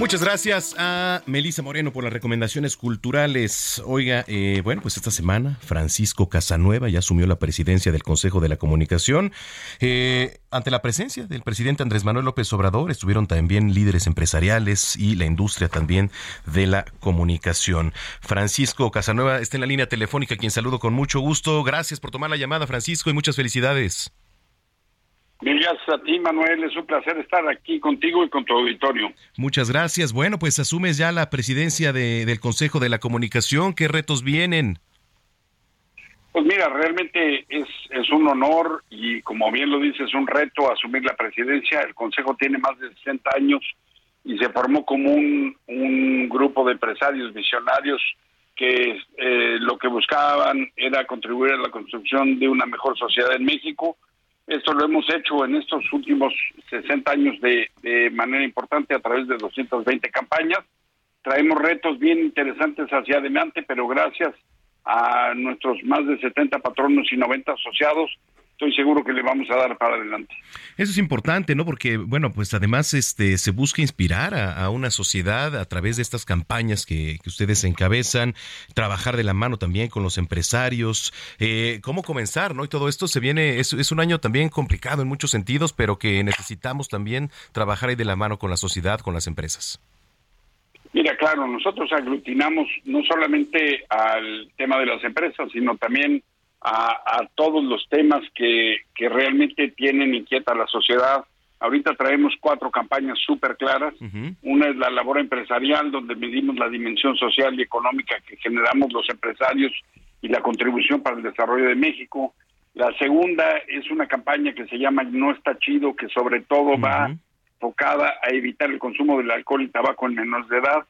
Muchas gracias a Melisa Moreno por las recomendaciones culturales. Oiga, eh, bueno, pues esta semana Francisco Casanueva ya asumió la presidencia del Consejo de la Comunicación. Eh, ante la presencia del presidente Andrés Manuel López Obrador estuvieron también líderes empresariales y la industria también de la comunicación. Francisco Casanueva está en la línea telefónica, quien saludo con mucho gusto. Gracias por tomar la llamada, Francisco, y muchas felicidades. Mil gracias a ti, Manuel. Es un placer estar aquí contigo y con tu auditorio. Muchas gracias. Bueno, pues asumes ya la presidencia de- del Consejo de la Comunicación. ¿Qué retos vienen? Pues mira, realmente es, es un honor y como bien lo dices, un reto asumir la presidencia. El Consejo tiene más de 60 años y se formó como un, un grupo de empresarios visionarios que eh, lo que buscaban era contribuir a la construcción de una mejor sociedad en México. Esto lo hemos hecho en estos últimos 60 años de, de manera importante a través de 220 campañas. Traemos retos bien interesantes hacia adelante, pero gracias a nuestros más de 70 patronos y 90 asociados, estoy seguro que le vamos a dar para adelante. Eso es importante, ¿no? Porque, bueno, pues además este, se busca inspirar a, a una sociedad a través de estas campañas que, que ustedes encabezan, trabajar de la mano también con los empresarios, eh, cómo comenzar, ¿no? Y todo esto se viene, es, es un año también complicado en muchos sentidos, pero que necesitamos también trabajar ahí de la mano con la sociedad, con las empresas. Mira, claro, nosotros aglutinamos no solamente al tema de las empresas, sino también a, a todos los temas que, que realmente tienen inquieta a la sociedad. Ahorita traemos cuatro campañas súper claras. Una es la labor empresarial, donde medimos la dimensión social y económica que generamos los empresarios y la contribución para el desarrollo de México. La segunda es una campaña que se llama No está chido, que sobre todo va enfocada a evitar el consumo del alcohol y tabaco en menores de edad.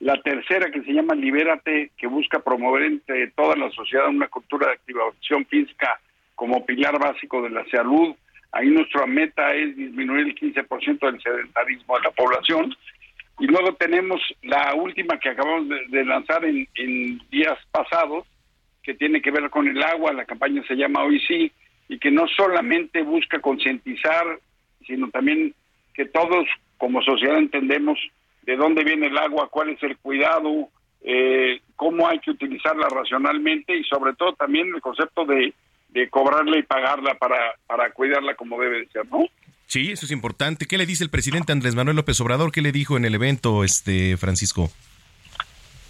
La tercera que se llama Libérate, que busca promover entre toda la sociedad una cultura de activación física como pilar básico de la salud. Ahí nuestra meta es disminuir el 15% del sedentarismo de la población. Y luego tenemos la última que acabamos de, lanzar en, en días pasados, que tiene que ver con el agua. La campaña se llama Hoy Sí, y que no solamente busca concientizar, sino también que todos como sociedad entendemos de dónde viene el agua, cuál es el cuidado, eh, cómo hay que utilizarla racionalmente y sobre todo también el concepto de, de cobrarla y pagarla para, para cuidarla como debe de ser, ¿no? Sí, eso es importante. ¿Qué le dice el presidente Andrés Manuel López Obrador? ¿Qué le dijo en el evento, este Francisco?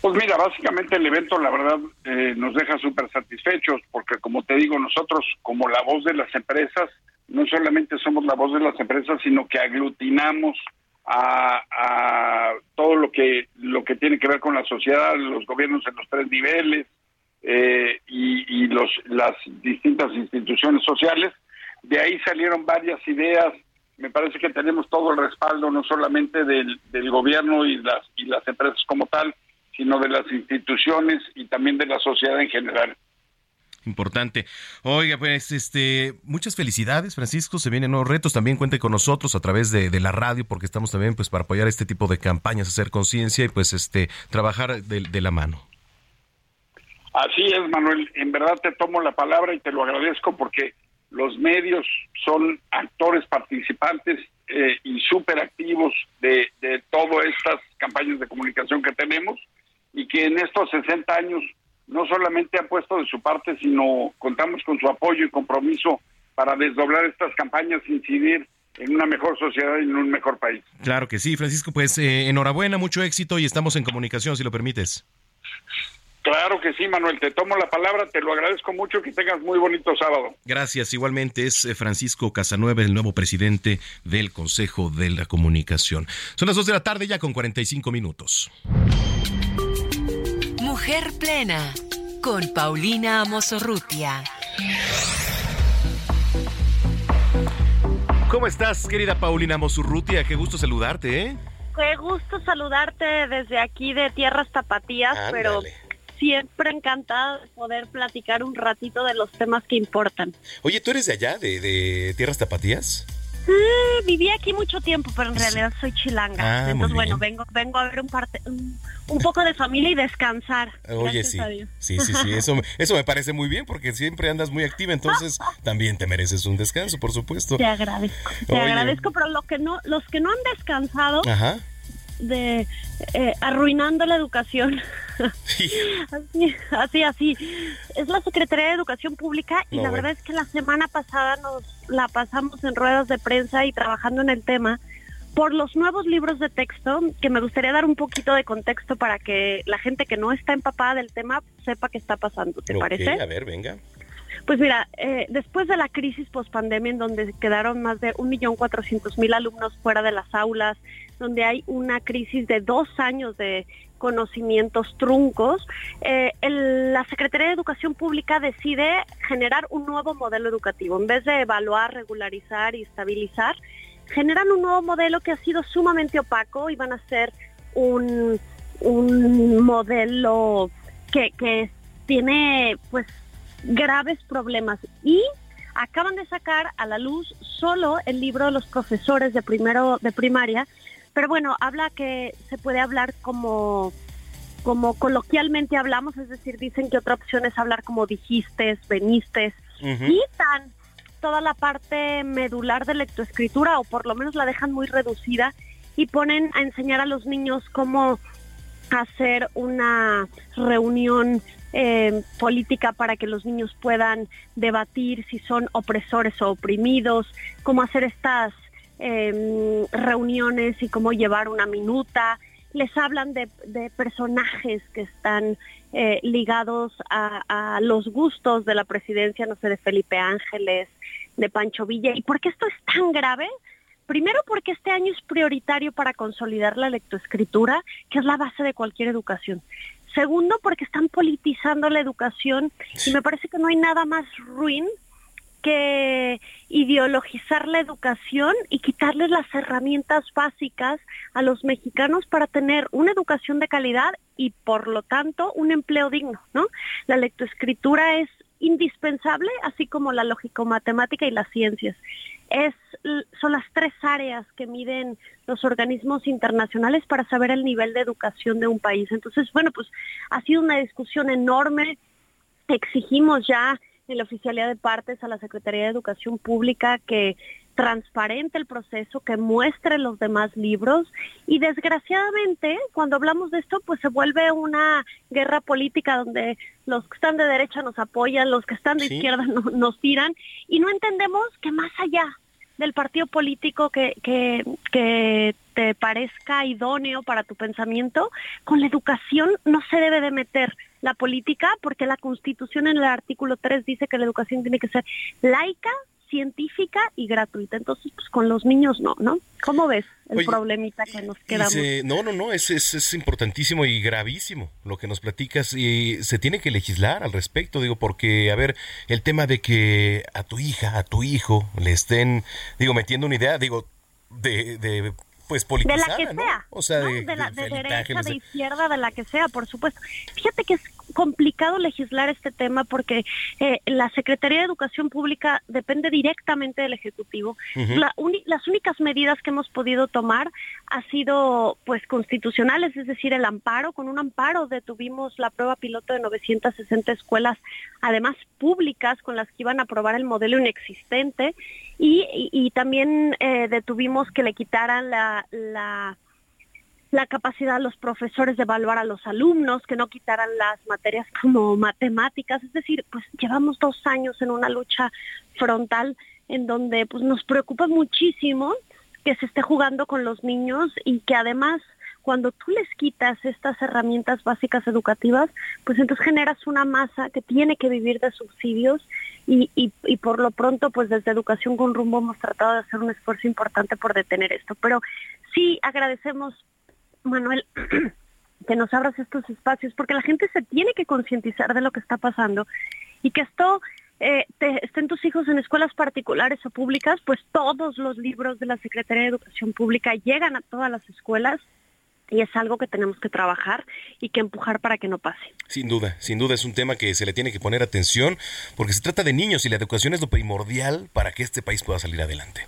Pues mira, básicamente el evento, la verdad, eh, nos deja súper satisfechos, porque como te digo, nosotros como la voz de las empresas, no solamente somos la voz de las empresas, sino que aglutinamos a, todo lo que lo que tiene que ver con la sociedad, los gobiernos en los tres niveles eh, y, y los las distintas instituciones sociales. De ahí salieron varias ideas. Me parece que tenemos todo el respaldo, no solamente del, del gobierno y las y las empresas como tal, sino de las instituciones y también de la sociedad en general. Importante. Oiga, pues este, muchas felicidades, Francisco. Se vienen nuevos retos. También cuente con nosotros a través de, la radio, porque estamos también pues para apoyar este tipo de campañas, hacer conciencia y pues este trabajar de, de, la mano. Así es, Manuel. En verdad te tomo la palabra y te lo agradezco porque los medios son actores participantes eh, y súper activos de, de todas estas campañas de comunicación que tenemos y que en estos 60 años no solamente han puesto de su parte, sino contamos con su apoyo y compromiso para desdoblar estas campañas, incidir en una mejor sociedad y en un mejor país. Claro que sí, Francisco, pues eh, enhorabuena, mucho éxito y estamos en comunicación, si lo permites. Claro que sí, Manuel, te tomo la palabra, te lo agradezco mucho, que tengas muy bonito sábado. Gracias, igualmente es eh, Francisco Casanueva, el nuevo presidente del Consejo de la Comunicación. Son las 2 de la tarde ya con 45 minutos. Mujer Plena con Paulina Amosorrutia. ¿Cómo estás, querida Paulina Amosorrutia? Qué gusto saludarte, ¿eh? Qué gusto saludarte desde aquí de Tierras Tapatías, Ándale. pero siempre encantada de poder platicar un ratito de los temas que importan. Oye, ¿tú eres de allá, de, de Tierras Tapatías? Sí, viví aquí mucho tiempo, pero en realidad soy chilanga. Ah, Entonces, bueno, vengo vengo a ver un, parte, un, un, poco de familia y descansar. Oye, sí. Sí, sí, sí. Eso, eso me parece muy bien porque siempre andas muy activa, entonces también te mereces un descanso, por supuesto. Te agradezco. Te Oye. agradezco, pero lo que no, los que no han descansado. Ajá de eh, arruinando la educación. Sí. así, así, así. Es la Secretaría de Educación Pública y no, la bueno. verdad es que la semana pasada nos la pasamos en ruedas de prensa y trabajando en el tema por los nuevos libros de texto, que me gustaría dar un poquito de contexto para que la gente que no está empapada del tema sepa qué está pasando, ¿te okay, parece? A ver, venga. Pues mira, eh, después de la crisis pospandemia en donde quedaron más de 1.400.000 alumnos fuera de las aulas, donde hay una crisis de dos años de conocimientos truncos, eh, la Secretaría de Educación Pública decide generar un nuevo modelo educativo. En vez de evaluar, regularizar y estabilizar, generan un nuevo modelo que ha sido sumamente opaco y van a ser un, un modelo que, que tiene pues graves problemas y acaban de sacar a la luz solo el libro de los profesores de primero de primaria pero bueno, habla que se puede hablar como como coloquialmente hablamos, es decir, dicen que otra opción es hablar como dijiste, veniste, uh -huh. toda la parte medular de lectoescritura o por lo menos la dejan muy reducida y ponen a enseñar a los niños cómo hacer una reunión eh, política para que los niños puedan debatir si son opresores o oprimidos, cómo hacer estas eh, reuniones y cómo llevar una minuta. Les hablan de, de personajes que están eh, ligados a, a, los gustos de la presidencia, no sé, de Felipe Ángeles, de Pancho Villa. ¿Y por qué esto es tan grave? Primero porque este año es prioritario para consolidar la lectoescritura, que es la base de cualquier educación. Segundo, porque están politizando la educación y me parece que no hay nada más ruin que ideologizar la educación y quitarles las herramientas básicas a los mexicanos para tener una educación de calidad y por lo tanto un empleo digno, ¿no? La lectoescritura es indispensable, así como la lógico-matemática y las ciencias. Es, son las tres áreas que miden los organismos internacionales para saber el nivel de educación de un país. Entonces, bueno, pues ha sido una discusión enorme. Exigimos ya en la oficialidad de partes a la Secretaría de Educación Pública que transparente el proceso, que muestre los demás libros y desgraciadamente cuando hablamos de esto pues se vuelve una guerra política donde los que están de derecha nos apoyan, los que están de Sí. izquierda no- nos tiran y no entendemos que más allá del partido político que, que, que te parezca idóneo para tu pensamiento, con la educación no se debe de meter la política porque la Constitución en el artículo 3 dice que la educación tiene que ser laica, científica y gratuita. Entonces, pues con los niños no, ¿no? ¿Cómo ves el Oye, problemita que nos quedamos? se- no, no, no, es, es, es importantísimo y gravísimo lo que nos platicas y se tiene que legislar al respecto, digo, porque, a ver, el tema de que a tu hija, a tu hijo le estén, digo, metiendo una idea, digo, de, de pues de politizada, la que ¿no? sea, O sea, ¿no? de, de, la, de de derecha, de de- izquierda, de la que sea, por supuesto. Fíjate que es complicado legislar este tema porque eh, la Secretaría de Educación Pública depende directamente del Ejecutivo. La uni- las únicas medidas que hemos podido tomar ha sido pues constitucionales, es decir, el amparo. Con un amparo detuvimos la prueba piloto de 960 escuelas, además públicas, con las que iban a aprobar el modelo inexistente. Y, y- también eh, detuvimos que le quitaran la, la la capacidad de los profesores de evaluar a los alumnos, que no quitaran las materias como matemáticas, es decir, pues llevamos dos años en una lucha frontal en donde pues nos preocupa muchísimo que se esté jugando con los niños y que además cuando tú les quitas estas herramientas básicas educativas, pues entonces generas una masa que tiene que vivir de subsidios y, y, por lo pronto, pues desde Educación con Rumbo hemos tratado de hacer un esfuerzo importante por detener esto. Pero sí agradecemos Manuel, que nos abras estos espacios, porque la gente se tiene que concientizar de lo que está pasando y que esto eh, estén tus hijos en escuelas particulares o públicas, pues todos los libros de la Secretaría de Educación Pública llegan a todas las escuelas y es algo que tenemos que trabajar y que empujar para que no pase. Sin duda, sin duda es un tema que se le tiene que poner atención porque se trata de niños y la educación es lo primordial para que este país pueda salir adelante.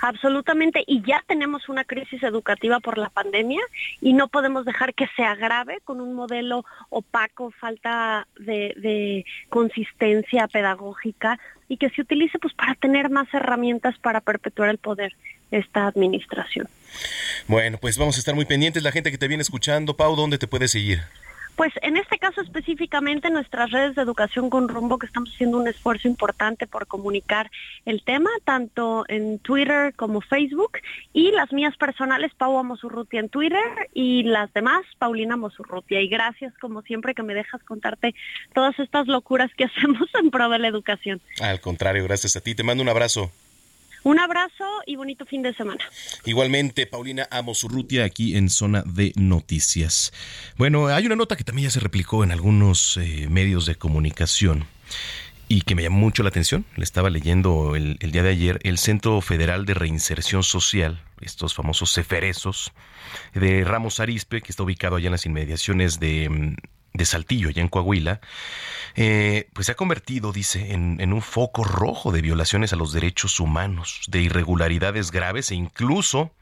Absolutamente, y ya tenemos una crisis educativa por la pandemia y no podemos dejar que se agrave con un modelo opaco, falta de, de consistencia pedagógica y que se utilice pues para tener más herramientas para perpetuar el poder esta administración. Bueno, pues vamos a estar muy pendientes. La gente que te viene escuchando, Pau, ¿dónde te puede seguir? Pues en este caso específicamente nuestras redes de educación con rumbo que estamos haciendo un esfuerzo importante por comunicar el tema, tanto en Twitter como Facebook, y las mías personales, Pau Amosurrutia en Twitter, y las demás, Paulina Amosurrutia. Y gracias como siempre que me dejas contarte todas estas locuras que hacemos en pro de la educación. Al contrario, gracias a ti. Te mando un abrazo. Un abrazo y bonito fin de semana. Igualmente, Paulina Amosurrutia aquí en Zona de Noticias. Bueno, hay una nota que también ya se replicó en algunos eh, medios de comunicación y que me llamó mucho la atención. Le estaba leyendo el, día de ayer el Centro Federal de Reinserción Social, estos famosos ceferesos, de Ramos Arispe, que está ubicado allá en las inmediaciones de, mm, de Saltillo, allá en Coahuila, eh, pues se ha convertido, dice, en, un foco rojo de violaciones a los derechos humanos, de irregularidades graves e incluso,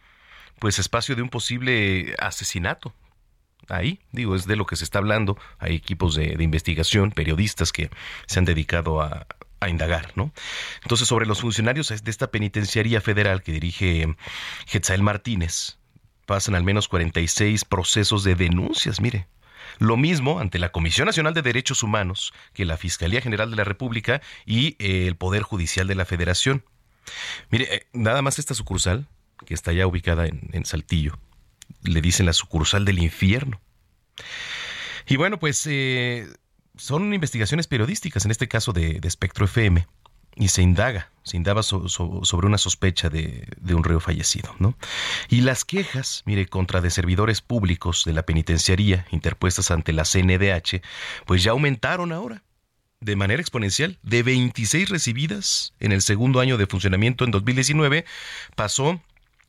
pues, espacio de un posible asesinato. Ahí, digo, es de lo que se está hablando. Hay equipos de, investigación, periodistas que se han dedicado a, a indagar, ¿no? Entonces, sobre los funcionarios de esta penitenciaría federal que dirige Getzael Martínez, pasan al menos 46 procesos de denuncias, mire. Lo mismo ante la Comisión Nacional de Derechos Humanos que la Fiscalía General de la República y eh, el Poder Judicial de la Federación. Mire, eh, nada más esta sucursal, que está ya ubicada en, en Saltillo, le dicen la sucursal del infierno. Y bueno, pues eh, son investigaciones periodísticas, en este caso de, de Espectro FM, y se indaga, se indaga so- so- sobre una sospecha de, de un reo fallecido, ¿no? Y las quejas, mire, contra de servidores públicos de la penitenciaría interpuestas ante la CNDH, pues ya aumentaron ahora de manera exponencial, de 26 recibidas en el segundo año de funcionamiento en 2019, pasó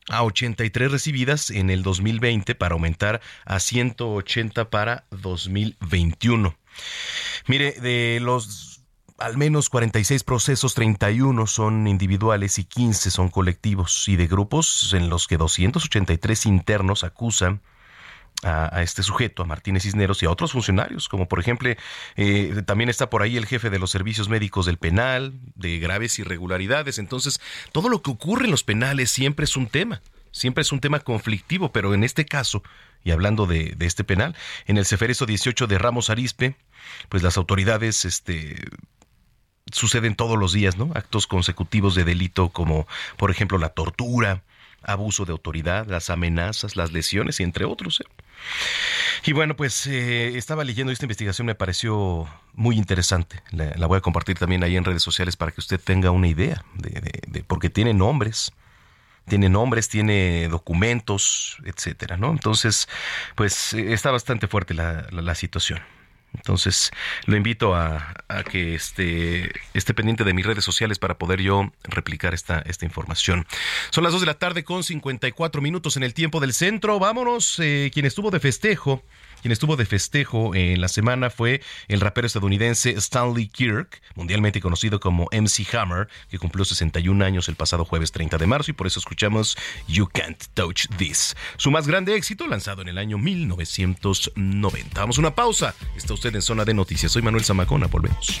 a 83 recibidas en el 2020 para aumentar a 180 para 2021. Mire, de los al menos 46 procesos, 31 son individuales y 15 son colectivos, y de grupos en los que 283 internos acusan a, este sujeto, a Martínez Cisneros y a otros funcionarios, como por ejemplo, eh, también está por ahí el jefe de los servicios médicos del penal, de graves irregularidades. Entonces, todo lo que ocurre en los penales siempre es un tema, siempre es un tema conflictivo, pero en este caso, y hablando de, este penal, en el Ceferezo 18 de Ramos Arispe, pues las autoridades este, suceden todos los días, ¿no? Actos consecutivos de delito como, por ejemplo, la tortura, abuso de autoridad, las amenazas, las lesiones y entre otros. ¿eh? Y bueno, pues eh, estaba leyendo esta investigación, me pareció muy interesante. La, voy a compartir también ahí en redes sociales para que usted tenga una idea, de, porque tiene nombres, tiene nombres, tiene documentos, etcétera, ¿no? Entonces, pues eh, está bastante fuerte la situación. Entonces, lo invito a, que esté, esté, pendiente de mis redes sociales para poder yo replicar esta, esta información. Son las 2 de la tarde con 54 minutos en el tiempo del centro. Vámonos, eh, quien estuvo de festejo quien estuvo de festejo en la semana fue el rapero estadounidense Stanley Kirk, mundialmente conocido como MC Hammer, que cumplió 61 años el pasado jueves 30 de marzo y por eso escuchamos You Can't Touch This, su más grande éxito lanzado en el año 1990. Vamos a una pausa. Está usted en Zona de Noticias. Soy Manuel Zamacona. Volvemos.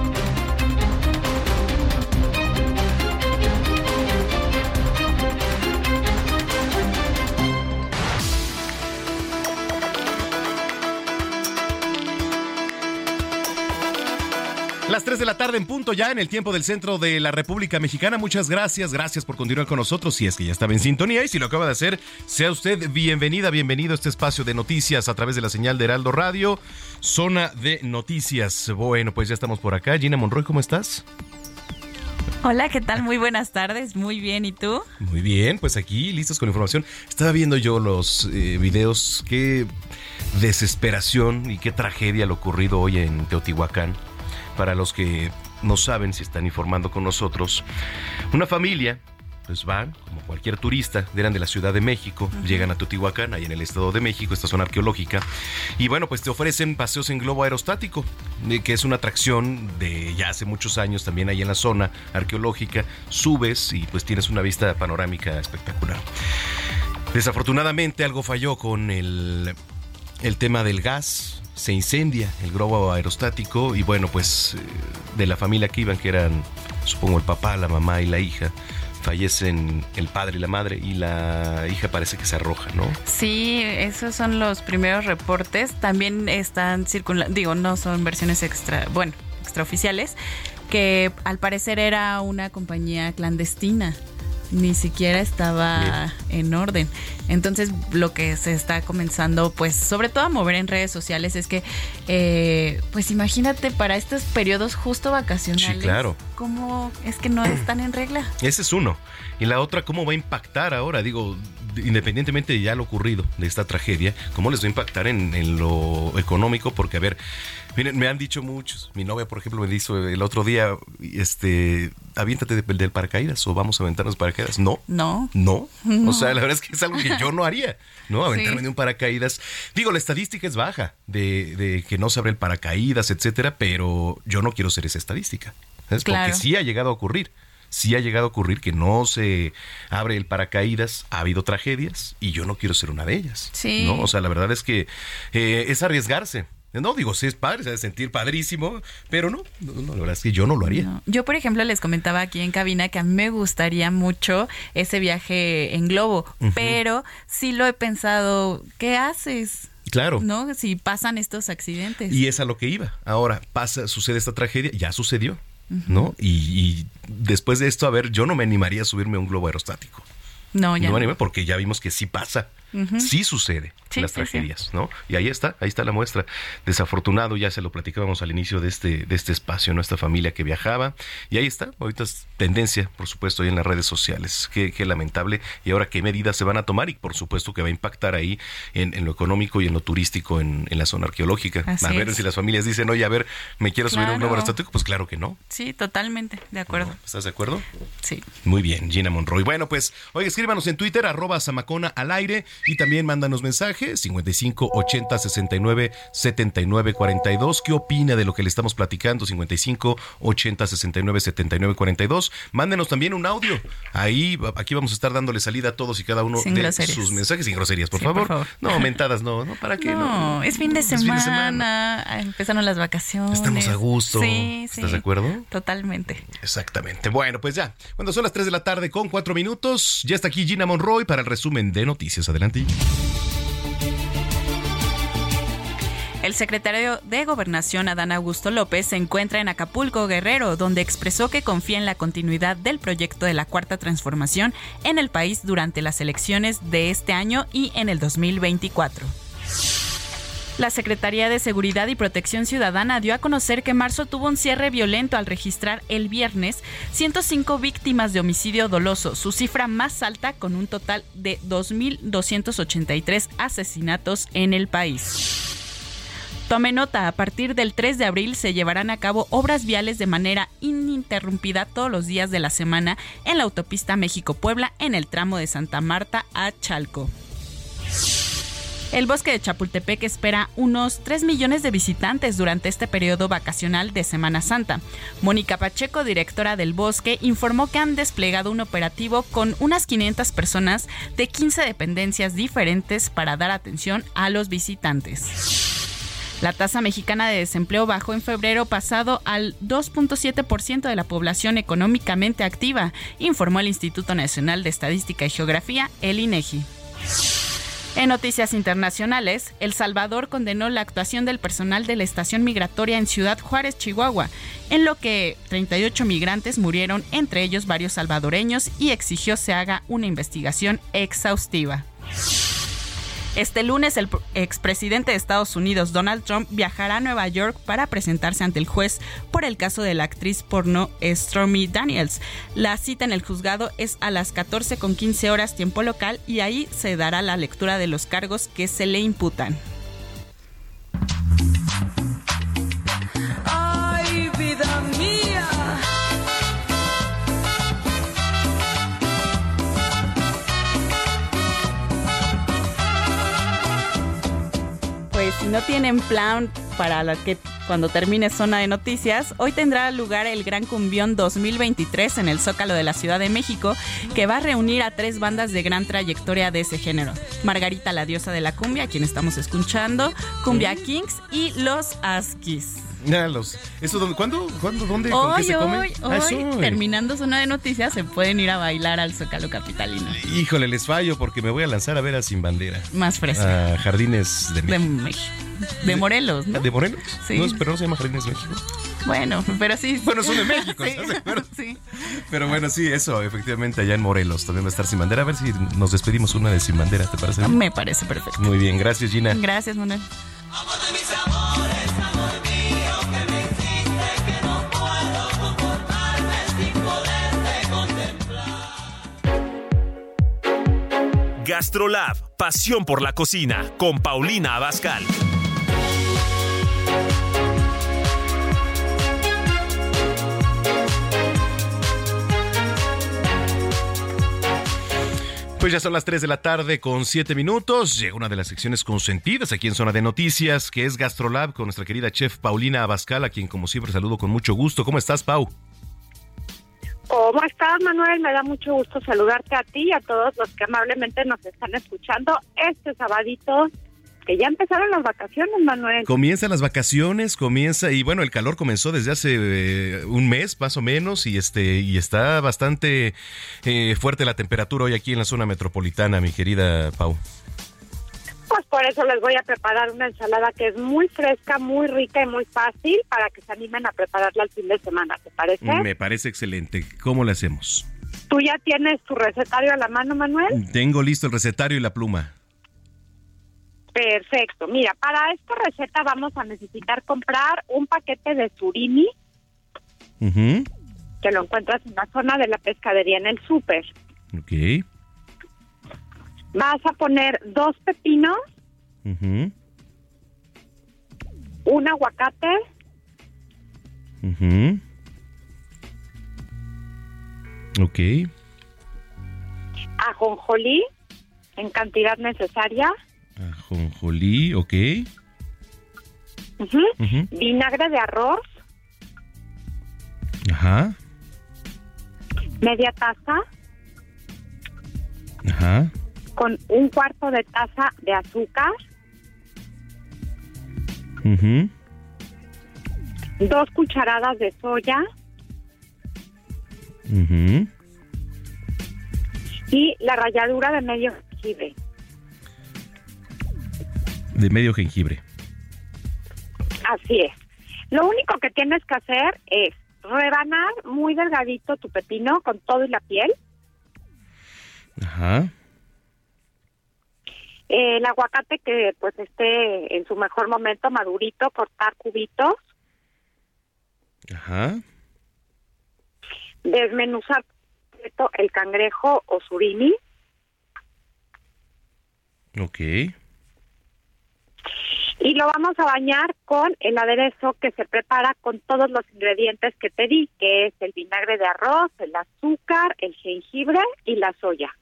Las 3 de la tarde en punto ya en el tiempo del centro de la República Mexicana. Muchas gracias, gracias por continuar con nosotros. Si es que ya estaba en sintonía y si lo acaba de hacer, sea usted bienvenida, bienvenido a este espacio de noticias a través de la señal de Heraldo Radio, zona de noticias. Bueno, pues ya estamos por acá. Gina Monroy, ¿cómo estás? Hola, ¿qué tal? Muy buenas tardes. Muy bien, ¿y tú? Muy bien, pues aquí listos con información. Estaba viendo yo los eh, videos, qué desesperación y qué tragedia lo ocurrido hoy en Teotihuacán para los que no saben si están informando con nosotros, una familia pues van, como cualquier turista, eran de la Ciudad de México, llegan a Teotihuacán, ahí en el Estado de México, esta zona arqueológica, y bueno, pues te ofrecen paseos en globo aerostático, que es una atracción de ya hace muchos años también ahí en la zona arqueológica, subes y pues tienes una vista panorámica espectacular. Desafortunadamente algo falló con el, el tema del gas, se incendia el globo aerostático y bueno, pues eh, de la familia que iban, que eran supongo el papá, la mamá y la hija, fallecen el padre y la madre y la hija parece que se arroja, ¿no? Sí, esos son los primeros reportes. También están circulando, digo, no son versiones extra, bueno, extraoficiales, que al parecer era una compañía clandestina ni siquiera estaba en orden. Entonces lo que se está comenzando, pues sobre todo a mover en redes sociales es que, eh, pues imagínate para estos periodos justo vacacionales. Sí, claro. ¿Cómo es que no están en regla? Ese es uno. Y la otra, ¿cómo va a impactar ahora? Digo, independientemente de ya lo ocurrido, de esta tragedia, ¿cómo les va a impactar en, en lo económico? Porque, a ver, Miren, me han dicho muchos. Mi novia, por ejemplo, me dijo el otro día, este, aviéntate del, paracaídas o vamos a aventarnos paracaídas. No. No. No. O sea, la verdad es que es algo que yo no haría, ¿no? Aventarme de un paracaídas. Digo, la estadística es baja de, de, que no se abre el paracaídas, etcétera, pero yo no quiero ser esa estadística. ¿sabes? Porque sí ha llegado a ocurrir. sí ha llegado a ocurrir que no se abre el paracaídas, ha habido tragedias y yo no quiero ser una de ellas. Sí. ¿no? O sea, la verdad es que eh, es arriesgarse. No digo, sí es padre, se ha de sentir padrísimo, pero no, no, no, la verdad es que yo no lo haría. Yo, por ejemplo, les comentaba aquí en cabina que a mí me gustaría mucho ese viaje en globo, pero sí lo he pensado, ¿qué haces? Claro. ¿No? Si pasan estos accidentes. Y es a lo que iba. Ahora pasa, sucede esta tragedia, ya sucedió, ¿no? Y, y después de esto, a ver, yo no me animaría a subirme a un globo aerostático. No, ya. No me no. animé porque ya vimos que sí pasa. Sí sucede Sí, las sí, sí. tragedias, ¿no? Y ahí está, ahí está la muestra. Desafortunado, ya se lo platicábamos al inicio de este, de este espacio, nuestra familia que viajaba. Y ahí está, ahorita es tendencia, por supuesto, ahí en las redes sociales. Qué, qué lamentable. Y ahora, ¿qué medidas se van a tomar? Y por supuesto que va a impactar ahí en, en lo económico y en lo turístico en, en la zona arqueológica. Así a ver es. si las familias dicen, oye, a ver, ¿me quiero subir a un globo Claro. aerostático? Pues claro que no. Sí, totalmente, de acuerdo. ¿Estás de acuerdo? Sí. Muy bien, Gina Monroy. Bueno, pues, oye, escríbanos en Twitter, arroba Samacona al aire y también mándanos mensajes 55 80 69 79 42. ¿Qué opina de lo que le estamos platicando? 55 80 69 79 42. Mándenos también un audio. Ahí, aquí vamos a estar dándole salida a todos y cada uno Sin de groserías. sus mensajes sin groserías, por, Sí, favor. por favor. No, mentadas, no, no, ¿para qué? No, es fin de Es fin de semana, semana. ah, empezaron las vacaciones. Estamos a gusto. Sí, sí. ¿Estás de acuerdo? Totalmente. Exactamente. Bueno, pues ya. Cuando son las 3 de la tarde con 4 minutos, ya está aquí Gina Monroy para el resumen de noticias. Adelante. El secretario de Gobernación, Adán Augusto López, se encuentra en Acapulco, Guerrero, donde expresó que confía en la continuidad del proyecto de la Cuarta Transformación en el país durante las elecciones de este año y en el 2024. La Secretaría de Seguridad y Protección Ciudadana dio a conocer que marzo tuvo un cierre violento al registrar el viernes 105 víctimas de homicidio doloso, su cifra más alta con un total de 2.283 asesinatos en el país. Tome nota, a partir del 3 de abril se llevarán a cabo obras viales de manera ininterrumpida todos los días de la semana en la autopista México-Puebla en el tramo de Santa Marta a Chalco. El bosque de Chapultepec espera unos 3 millones de visitantes durante este periodo vacacional de Semana Santa. Mónica Pacheco, directora del bosque, informó que han desplegado un operativo con unas 500 personas de 15 dependencias diferentes para dar atención a los visitantes. La tasa mexicana de desempleo bajó en febrero pasado al 2.7% de la población económicamente activa, informó el Instituto Nacional de Estadística y Geografía, el INEGI. En noticias internacionales, El Salvador condenó la actuación del personal de la estación migratoria en Ciudad Juárez, Chihuahua, en lo que 38 migrantes murieron, entre ellos varios salvadoreños, y exigió se haga una investigación exhaustiva. Este lunes, el expresidente de Estados Unidos, Donald Trump, viajará a Nueva York para presentarse ante el juez por el caso de la actriz porno Stormy Daniels. La cita en el juzgado es a las 14 con 15 horas tiempo local y ahí se dará la lectura de los cargos que se le imputan. Si no tienen plan para la que cuando termine Zona de Noticias, hoy tendrá lugar el Gran Cumbión 2023 en el Zócalo de la Ciudad de México, que va a reunir a tres bandas de gran trayectoria de ese género. Margarita, la diosa de la cumbia, a quien estamos escuchando, Cumbia Kings y Los Askis. Los, ¿eso dónde, ¿Cuándo? ¿Cuándo? ¿Dónde? ¿Con qué Hoy, se come? hoy, Ah, hoy, hoy. terminando Zona de Noticias, se pueden ir a bailar al Zócalo Capitalino. Híjole, les fallo porque me voy a lanzar a ver a Sin Bandera. Más fresa. A Jardines de De México. México. De Morelos, ¿no? ¿De Morelos? Sí. No, pero no se llama Jardines México. Bueno, pero sí. Bueno, son de México, Sí, ¿estás de acuerdo? sí. Pero bueno, sí, eso, efectivamente, allá en Morelos también va a estar Sin Bandera. A ver si nos despedimos una de Sin Bandera, ¿te parece? bien? Me parece perfecto. Muy bien, gracias Gina. Gracias, Manuel. Gastrolab, pasión por la cocina, con Paulina Abascal. Pues ya son las 3 de la tarde con 7 minutos. Llega una de las secciones consentidas aquí en Zona de Noticias, que es Gastrolab con nuestra querida chef Paulina Abascal, a quien como siempre saludo con mucho gusto. ¿Cómo estás, Pau? ¿Cómo estás, Manuel? Me da mucho gusto saludarte a ti y a todos los que amablemente nos están escuchando este sabadito que ya empezaron las vacaciones, Manuel. Comienzan las vacaciones, comienza y bueno, el calor comenzó desde hace eh, un mes más o menos y este y está bastante eh, fuerte la temperatura hoy aquí en la zona metropolitana, mi querida Pau. Pues por eso les voy a preparar una ensalada que es muy fresca, muy rica y muy fácil para que se animen a prepararla el fin de semana, ¿te parece? Me parece excelente. ¿Cómo le hacemos? ¿Tú ya tienes tu recetario a la mano, Manuel? Tengo listo el recetario y la pluma. Perfecto. Mira, para esta receta vamos a necesitar comprar un paquete de surimi, que lo encuentras en la zona de la pescadería en el súper. Ok. Vas a poner dos pepinos, Ujú, un aguacate, ujú. Ok. ajonjolí en cantidad necesaria, Ajonjolí, ok. Ujú. vinagre de arroz, Ajá. media taza, Ajá. Con un cuarto de taza de azúcar, dos cucharadas de soya y la ralladura de medio jengibre. De medio jengibre. Así es. Lo único que tienes que hacer es rebanar muy delgadito tu pepino con todo y la piel. Ajá. Eh, el aguacate que pues esté en su mejor momento madurito, cortar cubitos, Ajá. desmenuzar el cangrejo o surimi Ok. y lo vamos a bañar con el aderezo que se prepara con todos los ingredientes que te di, que es el vinagre de arroz, el azúcar, el jengibre y la soya.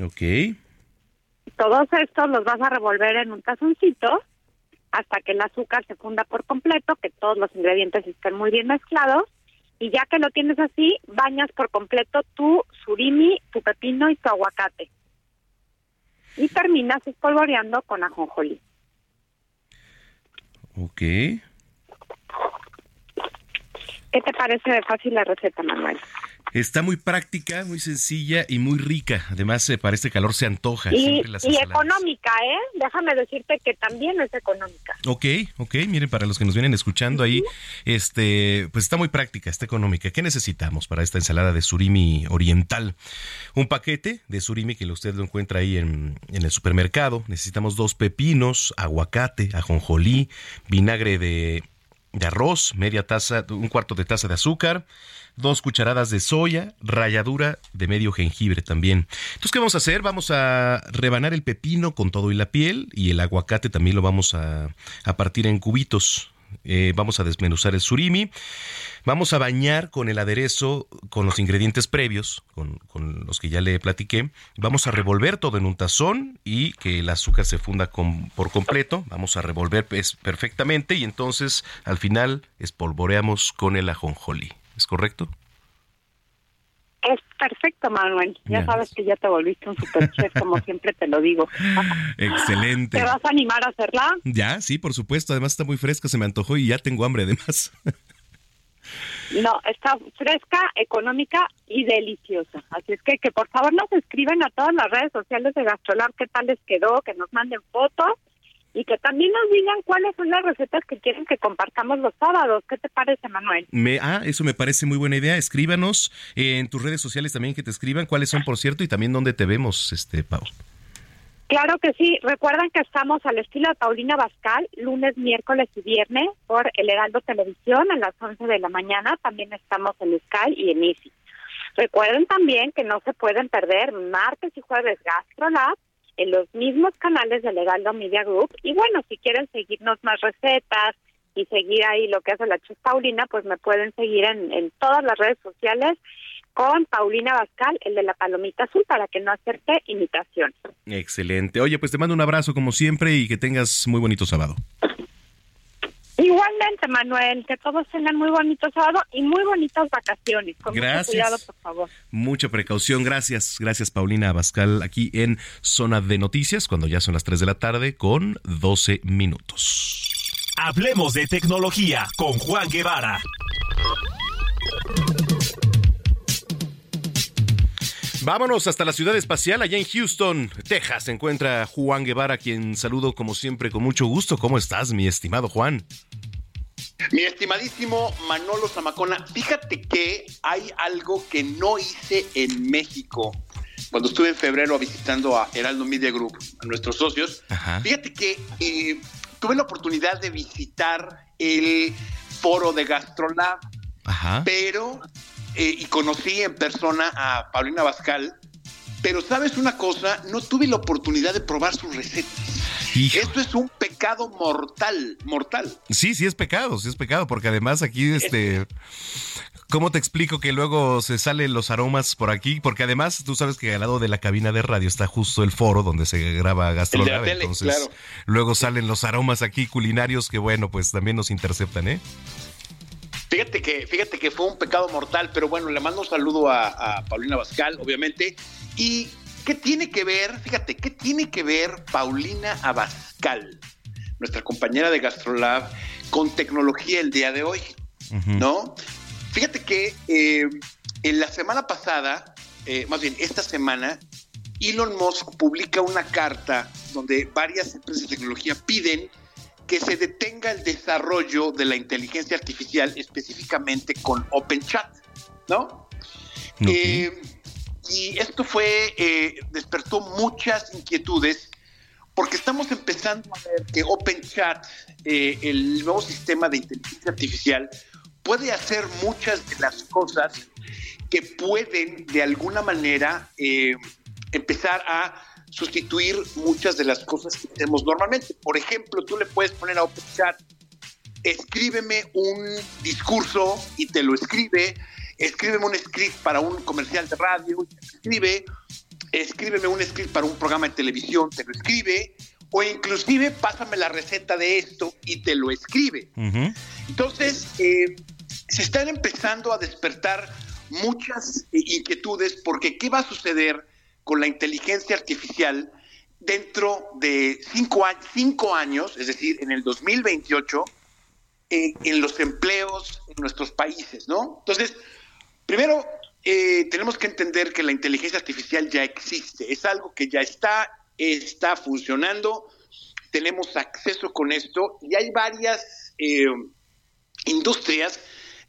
Ok. Todos estos los vas a revolver en un tazoncito hasta que el azúcar se funda por completo, que todos los ingredientes estén muy bien mezclados. Y ya que lo tienes así, bañas por completo tu surimi, tu pepino y tu aguacate. Y terminas espolvoreando con ajonjolí. Ok. ¿Qué te parece de fácil la receta, Manuel? Está muy práctica, muy sencilla y muy rica. Además, eh, para este calor se antoja. Y, las y económica, ¿eh? Déjame decirte que también es económica. Ok, ok, miren, para los que nos vienen escuchando ahí, este, pues está muy práctica, está económica. ¿Qué necesitamos para esta ensalada de surimi oriental? Un paquete de surimi que usted lo encuentra ahí en, en el supermercado. Necesitamos dos pepinos, aguacate, ajonjolí, vinagre de, de arroz, media taza, un cuarto de taza de azúcar, dos cucharadas de soya, ralladura de medio jengibre también. Entonces, ¿qué vamos a hacer? Vamos a rebanar el pepino con todo y la piel y el aguacate también lo vamos a, a partir en cubitos. Eh, vamos a desmenuzar el surimi. Vamos a bañar con el aderezo, con los ingredientes previos, con, los que ya le platiqué. Vamos a revolver todo en un tazón y que el azúcar se funda por completo. Vamos a revolver pues, perfectamente y entonces al final espolvoreamos con el ajonjolí. ¿Es correcto? Es perfecto, Manuel. Ya Ya. sabes que ya te volviste un superchef, como siempre te lo digo. Excelente. ¿Te vas a animar a hacerla? Ya, sí, por supuesto. Además está muy fresca, se me antojó y ya tengo hambre además. No, está fresca, económica y deliciosa. Así es que que por favor nos escriban a todas las redes sociales de Gastrolab qué tal les quedó, que nos manden fotos y que también nos digan cuáles son las recetas que quieren que compartamos los sábados. ¿Qué te parece, Manuel? Me, ah, eso me parece muy buena idea. Escríbanos eh, en tus redes sociales también que te escriban cuáles son, por cierto, y también dónde te vemos, este Pau. Claro que sí. Recuerden que estamos al estilo de Paulina Bascal, lunes, miércoles y viernes por El Heraldo Televisión a las 11 de la mañana. También estamos en Sky y en Easy. Recuerden también que no se pueden perder martes y jueves GastroLab en los mismos canales del Heraldo Media Group. Y bueno, si quieren seguirnos más recetas y seguir ahí lo que hace la chef Paulina, pues me pueden seguir en, en todas las redes sociales con Paulina Bascal, el de la palomita azul, para que no acepte imitación. Excelente. Oye, pues te mando un abrazo como siempre y que tengas muy bonito sábado. Igualmente, Manuel, que todos tengan muy bonito sábado y muy bonitas vacaciones. Con Gracias. mucho cuidado, por favor. Mucha precaución, gracias. Gracias, Paulina Abascal, aquí en Zona de Noticias, cuando ya son las 3 de la tarde, con 12 minutos. Hablemos de tecnología con Juan Guevara. Vámonos hasta la ciudad espacial, allá en Houston, Texas. Se encuentra Juan Guevara, quien saludo como siempre con mucho gusto. ¿Cómo estás, mi estimado Juan? Mi estimadísimo Manolo Zamacona, fíjate que hay algo que no hice en México cuando estuve en febrero visitando a Heraldo Media Group, a nuestros socios. Fíjate que eh, tuve la oportunidad de visitar el foro de GastroLab, pero eh, y conocí en persona a Paulina Bascal, pero sabes una cosa, no tuve la oportunidad de probar sus recetas. Esto es un pecado mortal, mortal. Sí, sí es pecado, sí es pecado, porque además aquí, este, ¿cómo te explico que luego se salen los aromas por aquí? Porque además tú sabes que al lado de la cabina de radio está justo el foro donde se graba Gastrolab, entonces luego salen los aromas aquí culinarios que bueno, pues también nos interceptan, ¿eh? Fíjate que, fíjate que fue un pecado mortal, pero bueno, le mando un saludo a, a Paulina Bascal, obviamente. Y ¿Qué tiene que ver, fíjate, qué tiene que ver Paulina Abascal, nuestra compañera de Gastrolab, con tecnología el día de hoy? ¿No? Fíjate que eh, en la semana pasada, eh, más bien esta semana, Elon Musk publica una carta donde varias empresas de tecnología piden que se detenga el desarrollo de la inteligencia artificial, específicamente con OpenChat, ¿no? Eh, y esto fue, eh, despertó muchas inquietudes porque estamos empezando a ver que OpenChat, eh, el nuevo sistema de inteligencia artificial, puede hacer muchas de las cosas que pueden de alguna manera empezar a sustituir muchas de las cosas que hacemos normalmente. Por ejemplo, tú le puedes poner a OpenChat, escríbeme un discurso y te lo escribe escríbeme un script para un comercial de radio, escribe, escríbeme un script para un programa de televisión, te lo escribe, o inclusive pásame la receta de esto y te lo escribe. Entonces, eh, se están empezando a despertar muchas eh, inquietudes porque ¿qué va a suceder con la inteligencia artificial dentro de cinco, cinco años, es decir, en el 2028, eh, en los empleos en nuestros países, ¿no? Entonces, Primero, eh, tenemos que entender que la inteligencia artificial ya existe, es algo que ya está, está funcionando, tenemos acceso con esto y hay varias eh, industrias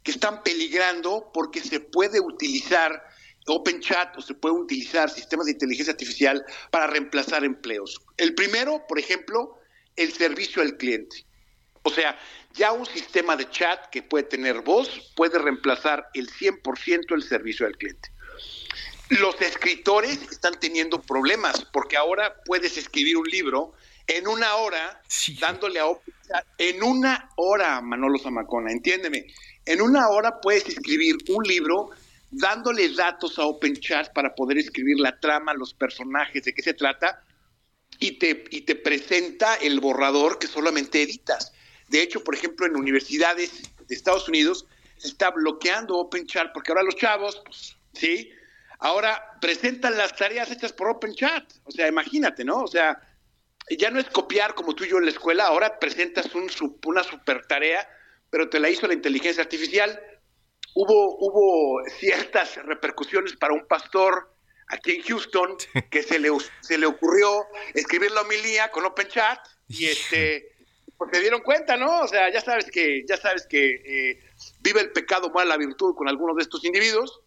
que están peligrando porque se puede utilizar OpenChat o se puede utilizar sistemas de inteligencia artificial para reemplazar empleos. El primero, por ejemplo, el servicio al cliente. O sea, ya un sistema de chat que puede tener voz puede reemplazar el 100% del servicio al cliente. Los escritores están teniendo problemas porque ahora puedes escribir un libro en una hora dándole a OpenChat, en una hora, Manolo Zamacona, entiéndeme, en una hora puedes escribir un libro dándole datos a OpenChat para poder escribir la trama, los personajes, de qué se trata, y te, y te presenta el borrador que solamente editas. De hecho, por ejemplo, en universidades de Estados Unidos se está bloqueando OpenChat porque ahora los chavos, pues, sí, ahora presentan las tareas hechas por OpenChat. O sea, imagínate, ¿no? O sea, ya no es copiar como tú y yo en la escuela, ahora presentas un, una super tarea, pero te la hizo la inteligencia artificial. Hubo, hubo ciertas repercusiones para un pastor aquí en Houston que se le, se le ocurrió escribir la homilía con OpenChat y este porque se dieron cuenta, ¿no? O sea, ya sabes que, ya sabes que eh, vive el pecado mal la virtud con algunos de estos individuos.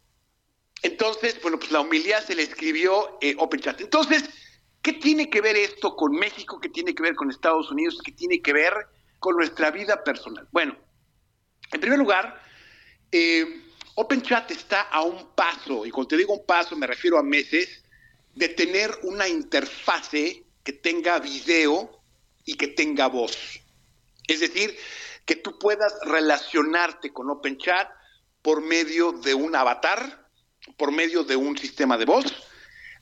Entonces, bueno, pues la humildad se le escribió eh, OpenChat. Entonces, ¿qué tiene que ver esto con México? ¿Qué tiene que ver con Estados Unidos? ¿Qué tiene que ver con nuestra vida personal? Bueno, en primer lugar, eh, OpenChat está a un paso, y cuando te digo un paso me refiero a meses, de tener una interfase que tenga video y que tenga voz. Es decir, que tú puedas relacionarte con OpenChat por medio de un avatar, por medio de un sistema de voz,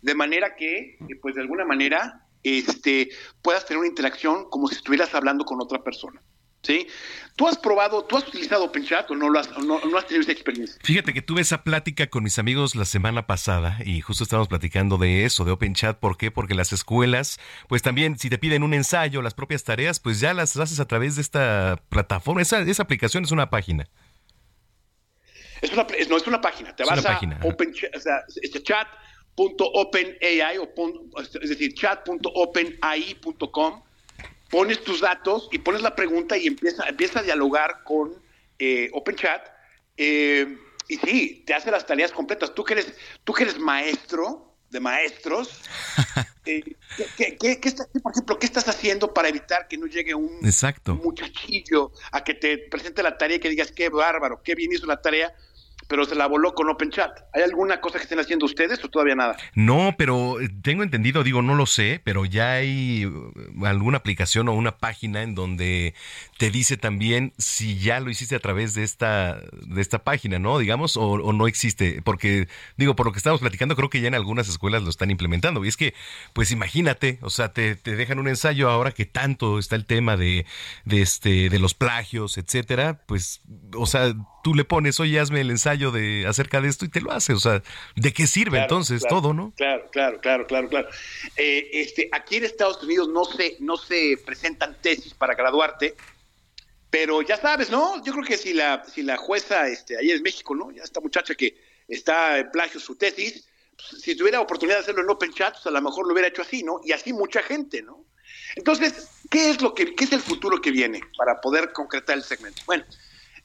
de manera que, pues de alguna manera, este, puedas tener una interacción como si estuvieras hablando con otra persona. ¿Sí? ¿Tú has probado, tú has utilizado OpenChat o no, lo has, no, no has tenido esa experiencia? Fíjate que tuve esa plática con mis amigos la semana pasada y justo estábamos platicando de eso, de OpenChat. ¿Por qué? Porque las escuelas, pues también si te piden un ensayo, las propias tareas, pues ya las haces a través de esta plataforma. Esa, esa aplicación es una página. Es una, no, es una página. Te Es vas una a página, ajá. OpenChat, o sea, es chat.openai es decir, chat.openai.com, pones tus datos y pones la pregunta y empieza, empieza a dialogar con eh, OpenChat. eh, y sí, te hace las tareas completas. Tú que eres, tú que eres maestro de maestros, eh, ¿qué, qué- qué- por ejemplo, ¿qué estás haciendo para evitar que no llegue un Exacto. muchachillo a que te presente la tarea y que digas qué bárbaro, qué bien hizo la tarea, pero se la voló con OpenChat. ¿Hay alguna cosa que estén haciendo ustedes o todavía nada? No, pero eh, tengo entendido, digo, no lo sé, pero ya hay uh, alguna aplicación o una página en donde te dice también si ya lo hiciste a través de esta, de esta página, ¿no? Digamos, o, o no existe. Porque, digo, por lo que estamos platicando, creo que ya en algunas escuelas lo están implementando. Y es que, pues imagínate, o sea, te, te dejan un ensayo ahora que tanto está el tema de, de este, de los plagios, etcétera, pues, o sea, tú le pones, oye, hazme el ensayo de acerca de esto y te lo hace. O sea, ¿de qué sirve Claro, entonces claro, todo, no? Claro, claro, claro, claro, claro. Eh, este, aquí en Estados Unidos no se, no se presentan tesis para graduarte, pero ya sabes, ¿no? Yo creo que si la, si la jueza, este, ayer en México, ¿no? Ya esta muchacha que está en plagio su tesis, pues, si tuviera oportunidad de hacerlo en Open Chat, pues a lo mejor lo hubiera hecho así, ¿no? Y así mucha gente, ¿no? Entonces, ¿qué es lo que, qué es el futuro que viene para poder concretar el segmento? Bueno,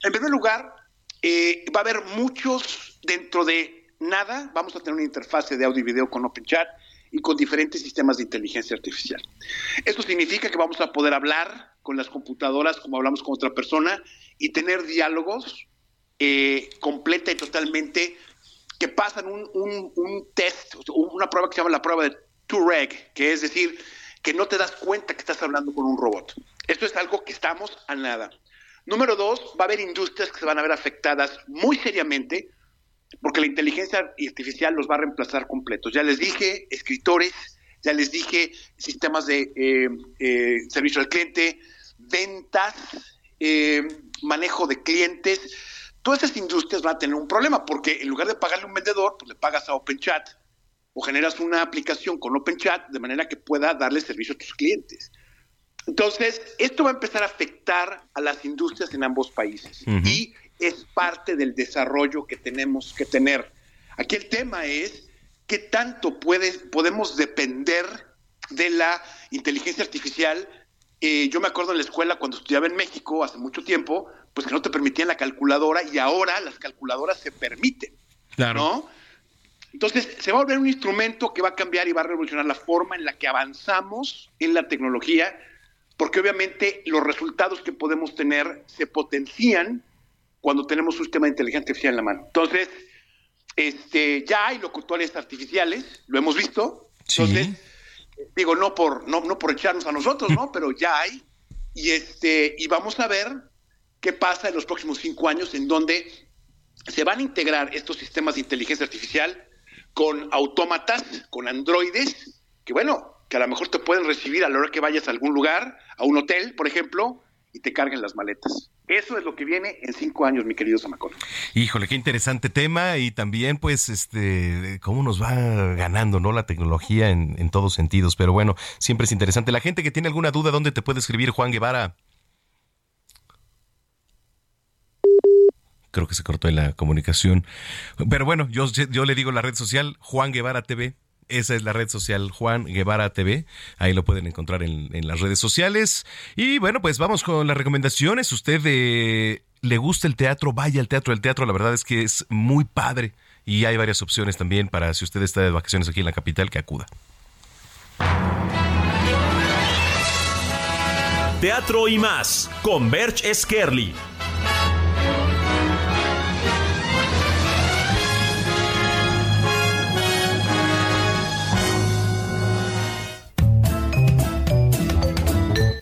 en primer lugar, eh, va a haber muchos dentro de nada. Vamos a tener una interfase de audio y video con OpenChat y con diferentes sistemas de inteligencia artificial. Esto significa que vamos a poder hablar con las computadoras como hablamos con otra persona y tener diálogos eh, completa y totalmente que pasan un, un- test, una prueba que se llama la prueba de Turing, que es decir, que no te das cuenta que estás hablando con un robot. Esto es algo que estamos a nada. Número dos, va a haber industrias que se van a ver afectadas muy seriamente porque la inteligencia artificial los va a reemplazar completos. Ya les dije, escritores, ya les dije, sistemas de eh, eh, servicio al cliente, ventas, eh, manejo de clientes. Todas esas industrias van a tener un problema porque en lugar de pagarle a un vendedor, pues le pagas a OpenChat o generas una aplicación con OpenChat de manera que pueda darle servicio a tus clientes. Entonces, esto va a empezar a afectar a las industrias en ambos países y es parte del desarrollo que tenemos que tener. Aquí el tema es qué tanto puede, podemos depender de la inteligencia artificial. Eh, yo me acuerdo en la escuela cuando estudiaba en México hace mucho tiempo, pues que no te permitían la calculadora y ahora las calculadoras se permiten. Claro. ¿no? Entonces, se va a volver un instrumento que va a cambiar y va a revolucionar la forma en la que avanzamos en la tecnología, porque obviamente los resultados que podemos tener se potencian cuando tenemos un sistema de inteligencia artificial en la mano. Entonces, este, ya hay locutores artificiales, lo hemos visto. Entonces, digo, no por, no, no por echarnos a nosotros, ¿no? Pero ya hay. Y este, y vamos a ver qué pasa en los próximos cinco años en donde se van a integrar estos sistemas de inteligencia artificial con autómatas, con androides, que bueno, que a lo mejor te pueden recibir a la hora que vayas a algún lugar, a un hotel, por ejemplo, y te carguen las maletas. Eso es lo que viene en cinco años, mi querido Samacón. Híjole, qué interesante tema y también pues este cómo nos va ganando, ¿no? La tecnología en, en todos sentidos, pero bueno, siempre es interesante. La gente que tiene alguna duda, ¿dónde te puede escribir Juan Guevara? Creo que se cortó la comunicación. Pero bueno, yo, yo le digo la red social Juan Guevara TV. Esa es la red social Juan Guevara TV. Ahí lo pueden encontrar en, en las redes sociales. Y bueno, pues vamos con las recomendaciones. Usted eh, le gusta el teatro, vaya al teatro. El teatro la verdad es que es muy padre. Y hay varias opciones también para si usted está de vacaciones aquí en la capital, que acuda. Teatro y más con Berch Skerli.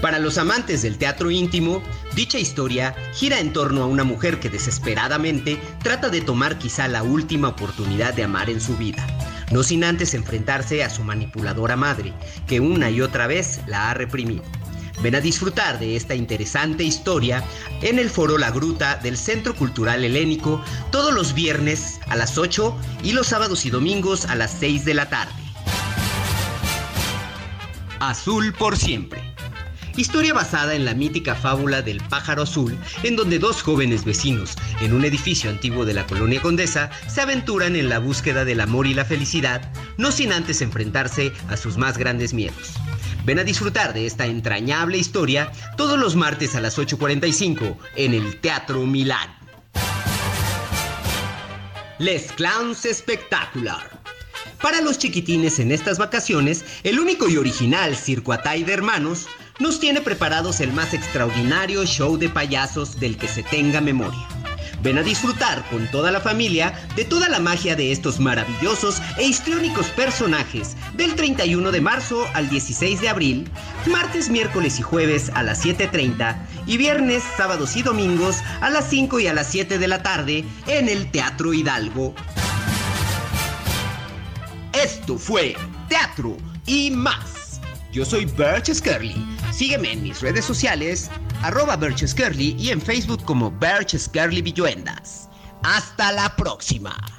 Para los amantes del teatro íntimo, dicha historia gira en torno a una mujer que desesperadamente trata de tomar quizá la última oportunidad de amar en su vida, no sin antes enfrentarse a su manipuladora madre, que una y otra vez la ha reprimido. Ven a disfrutar de esta interesante historia en el foro La Gruta del Centro Cultural Helénico todos los viernes a las 8 y los sábados y domingos a las 6 de la tarde. Azul por siempre. Historia basada en la mítica fábula del pájaro azul, en donde dos jóvenes vecinos, en un edificio antiguo de la colonia Condesa, se aventuran en la búsqueda del amor y la felicidad, no sin antes enfrentarse a sus más grandes miedos. Ven a disfrutar de esta entrañable historia todos los martes a las 8.45 en el Teatro Milán. Les Clowns Spectacular. Para los chiquitines en estas vacaciones, el único y original Circo Atay de Hermanos nos tiene preparados el más extraordinario show de payasos del que se tenga memoria. Ven a disfrutar con toda la familia de toda la magia de estos maravillosos e histriónicos personajes del 31 de marzo al 16 de abril, martes, miércoles y jueves a las 7.30 y viernes, sábados y domingos a las 5 y a las 7 de la tarde en el Teatro Hidalgo. Esto fue Teatro y más. Yo soy Birch Scarly. Sígueme en mis redes sociales, arroba y en Facebook como Birch Scarly Villuendas. Hasta la próxima.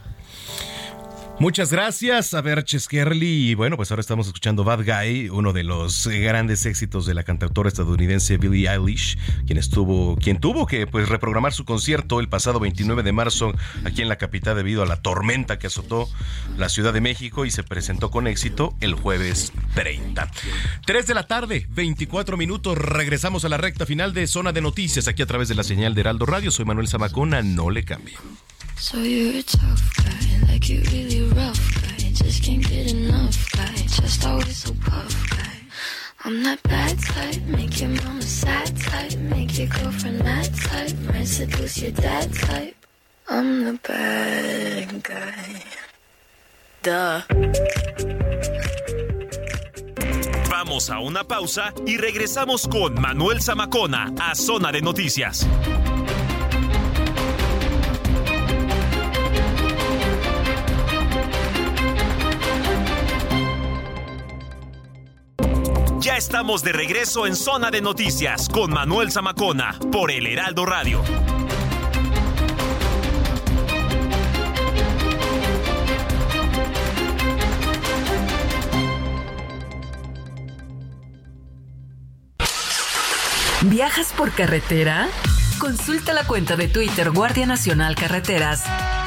Muchas gracias a ver Cheskerly. Y bueno, pues ahora estamos escuchando Bad Guy, uno de los grandes éxitos de la cantautora estadounidense Billie Eilish, quien estuvo, quien tuvo que pues reprogramar su concierto el pasado 29 de marzo aquí en la capital debido a la tormenta que azotó la Ciudad de México y se presentó con éxito el jueves 30. 3 de la tarde, 24 minutos. Regresamos a la recta final de Zona de Noticias aquí a través de la señal de Heraldo Radio. Soy Manuel Zamacona, no le cambie. So you're a tough guy, like you really rough guy. Just can't get enough guy, just always so puff guy. I'm that bad type, make your mama sad type, make your girlfriend mad type, might seduce your dad type. I'm the bad guy. Duh. Vamos a una pausa y regresamos con Manuel Zamacona a Zona de Noticias. Ya estamos de regreso en Zona de Noticias con Manuel Zamacona por el Heraldo Radio. ¿Viajas por carretera? Consulta la cuenta de Twitter Guardia Nacional Carreteras.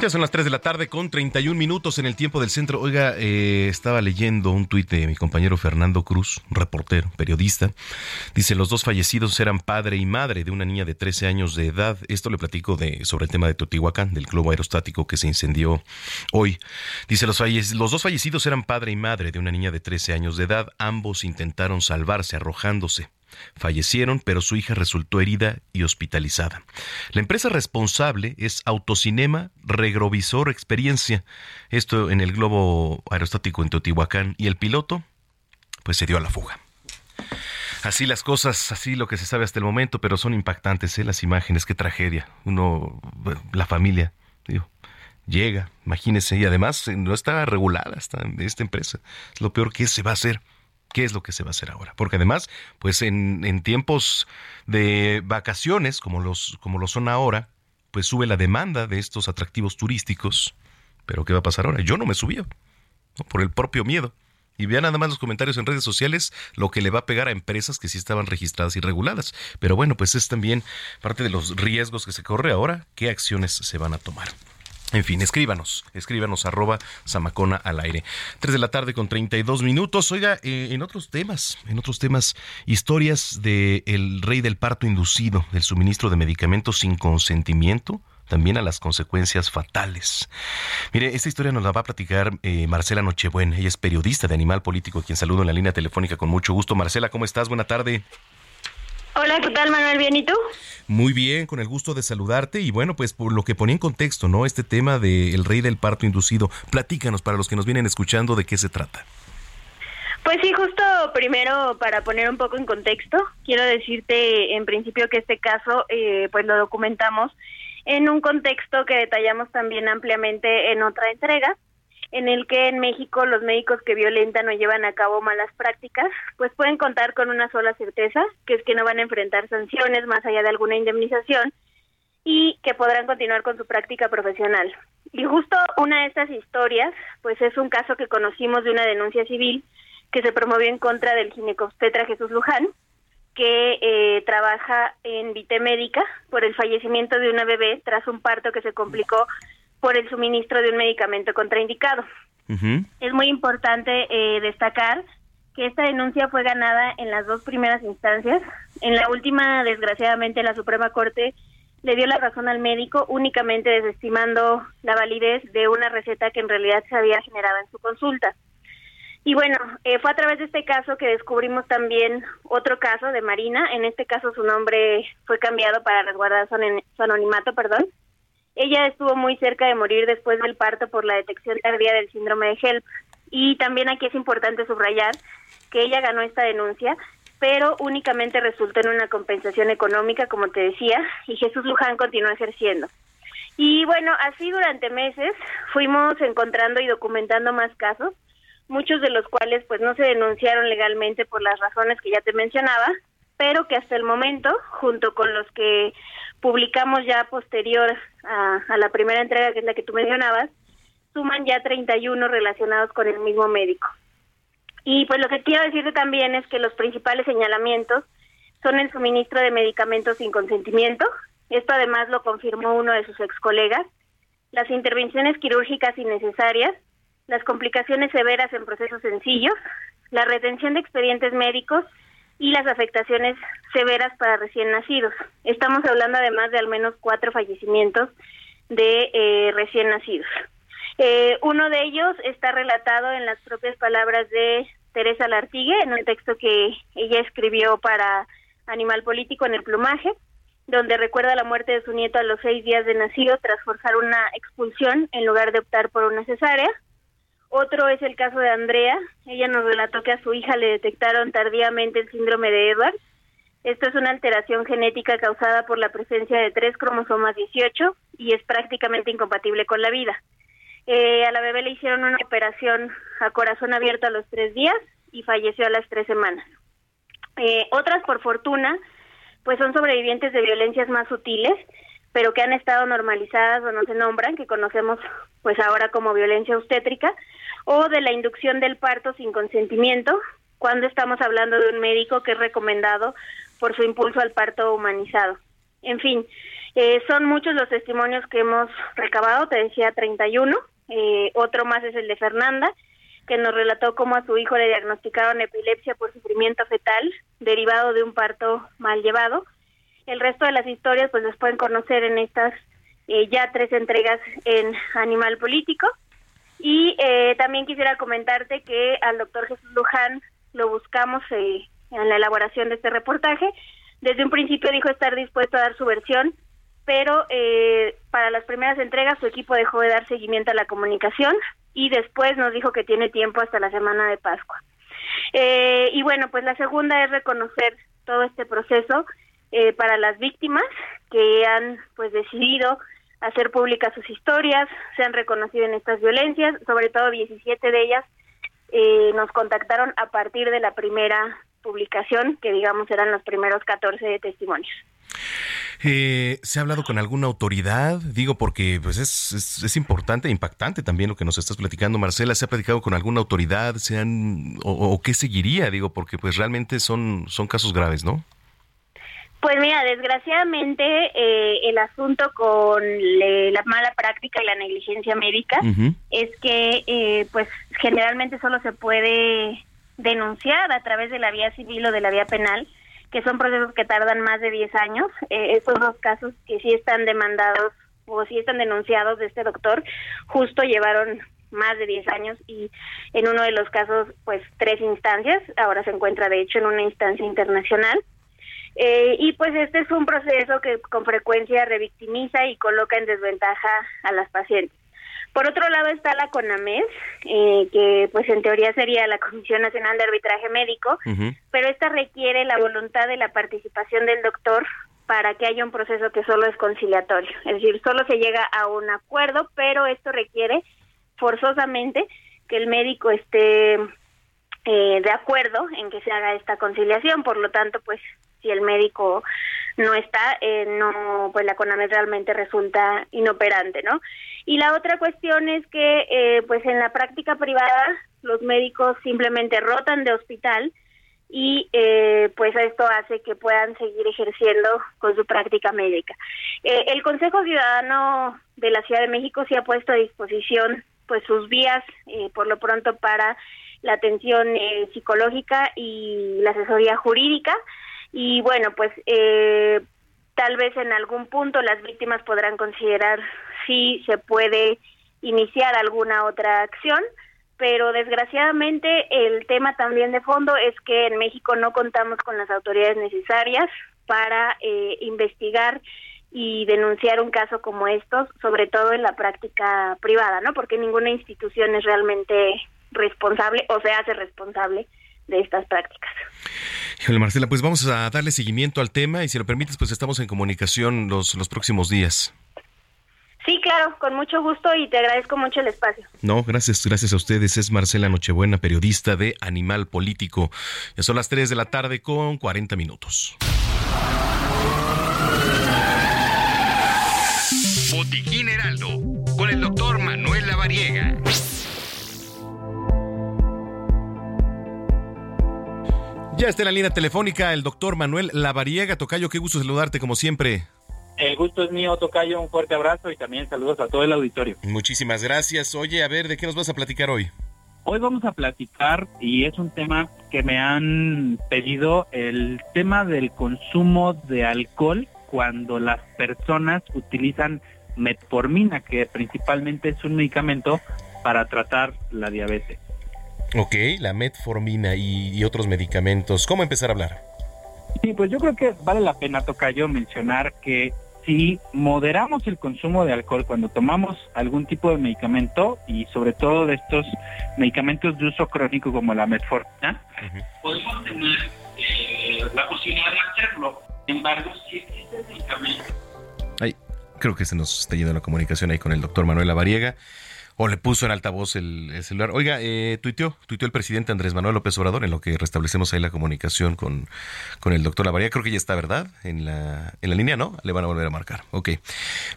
Ya son las 3 de la tarde con 31 minutos en el tiempo del centro. Oiga, eh, estaba leyendo un tuit de mi compañero Fernando Cruz, reportero, periodista. Dice, los dos fallecidos eran padre y madre de una niña de 13 años de edad. Esto le platico de, sobre el tema de Teotihuacán, del globo aerostático que se incendió hoy. Dice, los, los dos fallecidos eran padre y madre de una niña de 13 años de edad. Ambos intentaron salvarse arrojándose. Fallecieron, pero su hija resultó herida y hospitalizada. La empresa responsable es Autocinema Regrovisor Experiencia, esto en el globo aerostático en Teotihuacán, y el piloto, pues se dio a la fuga. Así las cosas, así lo que se sabe hasta el momento, pero son impactantes ¿eh? las imágenes, qué tragedia. Uno, la familia, llega, imagínese, y además no está regulada esta, esta empresa. Es lo peor que se va a hacer. ¿Qué es lo que se va a hacer ahora? Porque además, pues en, en tiempos de vacaciones, como los, como lo son ahora, pues sube la demanda de estos atractivos turísticos. Pero ¿qué va a pasar ahora? Yo no me subía, por el propio miedo. Y vean nada más los comentarios en redes sociales lo que le va a pegar a empresas que sí estaban registradas y reguladas. Pero bueno, pues es también parte de los riesgos que se corre ahora, qué acciones se van a tomar. En fin, escríbanos, escríbanos arroba Zamacona al aire. Tres de la tarde con 32 minutos. Oiga, eh, en otros temas, en otros temas, historias del el rey del parto inducido, del suministro de medicamentos sin consentimiento, también a las consecuencias fatales. Mire, esta historia nos la va a platicar eh, Marcela Nochebuena. Ella es periodista de Animal Político, quien saludo en la línea telefónica con mucho gusto. Marcela, ¿cómo estás? Buena tarde. Hola, ¿qué tal Manuel? ¿Bien y tú? Muy bien, con el gusto de saludarte y bueno, pues por lo que ponía en contexto, ¿no? Este tema del rey del parto inducido. Platícanos para los que nos vienen escuchando de qué se trata. Pues sí, justo primero para poner un poco en contexto, quiero decirte en principio que este caso eh, pues lo documentamos en un contexto que detallamos también ampliamente en otra entrega en el que en México los médicos que violentan o llevan a cabo malas prácticas, pues pueden contar con una sola certeza, que es que no van a enfrentar sanciones más allá de alguna indemnización y que podrán continuar con su práctica profesional. Y justo una de estas historias, pues es un caso que conocimos de una denuncia civil que se promovió en contra del ginecobstetra Jesús Luján, que eh, trabaja en Vitemédica por el fallecimiento de una bebé tras un parto que se complicó por el suministro de un medicamento contraindicado. Es muy importante eh, destacar que esta denuncia fue ganada en las dos primeras instancias. En la última, desgraciadamente, la Suprema Corte le dio la razón al médico únicamente desestimando la validez de una receta que en realidad se había generado en su consulta. Y bueno, eh, fue a través de este caso que descubrimos también otro caso de Marina. En este caso su nombre fue cambiado para resguardar su anonimato, perdón. Ella estuvo muy cerca de morir después del parto por la detección tardía del síndrome de HELP. Y también aquí es importante subrayar que ella ganó esta denuncia, pero únicamente resultó en una compensación económica, como te decía, y Jesús Luján continuó ejerciendo. Y bueno, así durante meses fuimos encontrando y documentando más casos, muchos de los cuales pues no se denunciaron legalmente por las razones que ya te mencionaba, pero que hasta el momento, junto con los que publicamos ya posterior a, la primera entrega, que es la que tú mencionabas, suman ya 31 relacionados con el mismo médico. Y pues lo que quiero decirte también es que los principales señalamientos son el suministro de medicamentos sin consentimiento. Esto además lo confirmó uno de sus ex colegas. Las intervenciones quirúrgicas innecesarias, las complicaciones severas en procesos sencillos, la retención de expedientes médicos y las afectaciones severas para recién nacidos. Estamos hablando además de al menos cuatro fallecimientos de eh, recién nacidos. Eh, uno de ellos está relatado en las propias palabras de Teresa Lartigue, en un texto que ella escribió para Animal Político en el plumaje, donde recuerda la muerte de su nieto a los seis días de nacido tras forzar una expulsión en lugar de optar por una cesárea. Otro es el caso de Andrea. Ella nos relató que a su hija le detectaron tardíamente el síndrome de Edwards. Esto es una alteración genética causada por la presencia de tres cromosomas 18 y es prácticamente incompatible con la vida. Eh, a la bebé le hicieron una operación a corazón abierto a los tres días y falleció a las tres semanas. Eh, otras, por fortuna, pues son sobrevivientes de violencias más sutiles, pero que han estado normalizadas o no se nombran, que conocemos pues ahora como violencia obstétrica, o de la inducción del parto sin consentimiento, cuando estamos hablando de un médico que es recomendado por su impulso al parto humanizado. En fin, eh, son muchos los testimonios que hemos recabado, te decía 31, eh, otro más es el de Fernanda, que nos relató cómo a su hijo le diagnosticaron epilepsia por sufrimiento fetal derivado de un parto mal llevado. El resto de las historias pues las pueden conocer en estas eh, ya tres entregas en Animal Político. Y eh, también quisiera comentarte que al doctor Jesús Luján lo buscamos eh, en la elaboración de este reportaje. Desde un principio dijo estar dispuesto a dar su versión, pero eh, para las primeras entregas su equipo dejó de dar seguimiento a la comunicación y después nos dijo que tiene tiempo hasta la semana de Pascua. y bueno, pues la segunda es reconocer todo este proceso para las víctimas que han pues decidido hacer públicas sus historias, se han reconocido en estas violencias, sobre todo 17 de ellas eh, nos contactaron a partir de la primera publicación, que digamos eran los primeros 14 de testimonios. Eh, ¿Se ha hablado con alguna autoridad? Digo, porque pues es, es, importante e impactante también lo que nos estás platicando, Marcela. ¿Se ha platicado con alguna autoridad? ¿Se han, o, qué seguiría? Digo, porque pues realmente son, son casos graves, ¿no? Pues mira, desgraciadamente eh, el asunto con la mala práctica y la negligencia médica es que eh, pues generalmente solo se puede denunciar a través de la vía civil o de la vía penal, que son procesos que tardan más de 10 años. Eh, esos dos casos que sí están demandados o sí están denunciados de este doctor, justo llevaron más de 10 años y en uno de los casos pues tres instancias, ahora se encuentra de hecho en una instancia internacional. Eh, y pues este es un proceso que con frecuencia revictimiza y coloca en desventaja a las pacientes. Por otro lado está la CONAMED, eh, que pues en teoría sería la Comisión Nacional de Arbitraje Médico, pero esta requiere la voluntad de la participación del doctor para que haya un proceso que solo es conciliatorio. Es decir, solo se llega a un acuerdo, pero esto requiere forzosamente que el médico esté eh, de acuerdo en que se haga esta conciliación. Por lo tanto, pues si el médico no está, eh, no, pues la CONAMED realmente resulta inoperante, ¿no? Y la otra cuestión es que, eh, pues en la práctica privada, los médicos simplemente rotan de hospital y eh, pues esto hace que puedan seguir ejerciendo con su práctica médica. el Consejo Ciudadano de la Ciudad de México se ha puesto a disposición pues sus vías por lo pronto para la atención psicológica y la asesoría jurídica y bueno, pues eh, tal vez en algún punto las víctimas podrán considerar si se puede iniciar alguna otra acción, pero desgraciadamente el tema también de fondo es que en México no contamos con las autoridades necesarias para eh, investigar y denunciar un caso como estos, sobre todo en la práctica privada, ¿no? Porque ninguna institución es realmente responsable o se hace responsable de estas prácticas. Híjole, Marcela, pues vamos a darle seguimiento al tema y si lo permites, pues estamos en comunicación los, los próximos días. Sí, claro, con mucho gusto y te agradezco mucho el espacio. No, gracias, gracias a ustedes. Es Marcela Nochebuena, periodista de Animal Político. Ya son las 3 de la tarde con 40 minutos. Botiquín Heraldo, Ya está en la línea telefónica el doctor Manuel Lavariega. Tocayo, qué gusto saludarte como siempre. El gusto es mío, Tocayo. Un fuerte abrazo y también saludos a todo el auditorio. Muchísimas gracias. Oye, a ver, ¿de qué nos vas a platicar hoy? Hoy vamos a platicar, y es un tema que me han pedido, el tema del consumo de alcohol cuando las personas utilizan metformina, que principalmente es un medicamento para tratar la diabetes. Ok, la metformina y, otros medicamentos. ¿Cómo empezar a hablar? Sí, pues yo creo que vale la pena, Tocayo, mencionar que si moderamos el consumo de alcohol cuando tomamos algún tipo de medicamento y sobre todo de estos medicamentos de uso crónico como la metformina, podemos tener eh, la posibilidad de hacerlo. Sin embargo, si existe medicamento... Ay, creo que se nos está yendo la comunicación ahí con el doctor Manuel Lavariega o le puso en altavoz el, celular. Oiga, eh, tuiteó, tuiteó el presidente Andrés Manuel López Obrador en lo que restablecemos ahí la comunicación con, con el doctor Lavaría. Creo que ya está, ¿verdad? En la, en la línea, ¿no? Le van a volver a marcar. Ok.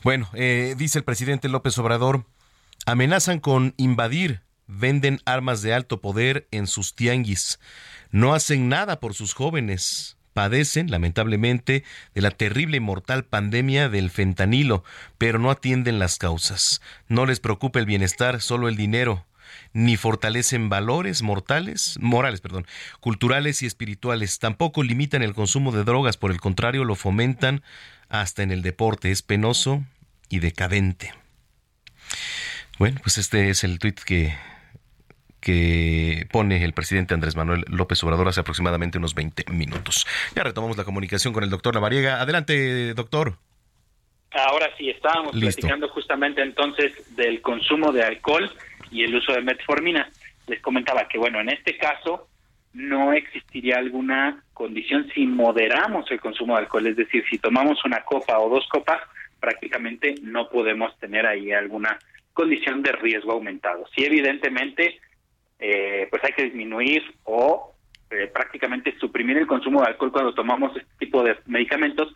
Bueno, eh, dice el presidente López Obrador, amenazan con invadir, venden armas de alto poder en sus tianguis, no hacen nada por sus jóvenes padecen, lamentablemente, de la terrible y mortal pandemia del fentanilo, pero no atienden las causas. No les preocupa el bienestar, solo el dinero ni fortalecen valores mortales, morales, perdón, culturales y espirituales. Tampoco limitan el consumo de drogas, por el contrario, lo fomentan hasta en el deporte. Es penoso y decadente. Bueno, pues este es el tuit que que pone el presidente Andrés Manuel López Obrador hace aproximadamente unos 20 minutos. Ya retomamos la comunicación con el doctor Lavariega. Adelante, doctor. Ahora sí, estábamos platicando justamente entonces del consumo de alcohol y el uso de metformina. Les comentaba que, bueno, en este caso no existiría alguna condición si moderamos el consumo de alcohol, es decir, si tomamos una copa o dos copas, prácticamente no podemos tener ahí alguna condición de riesgo aumentado. Sí, evidentemente, eh, pues hay que disminuir o eh, prácticamente suprimir el consumo de alcohol cuando tomamos este tipo de medicamentos,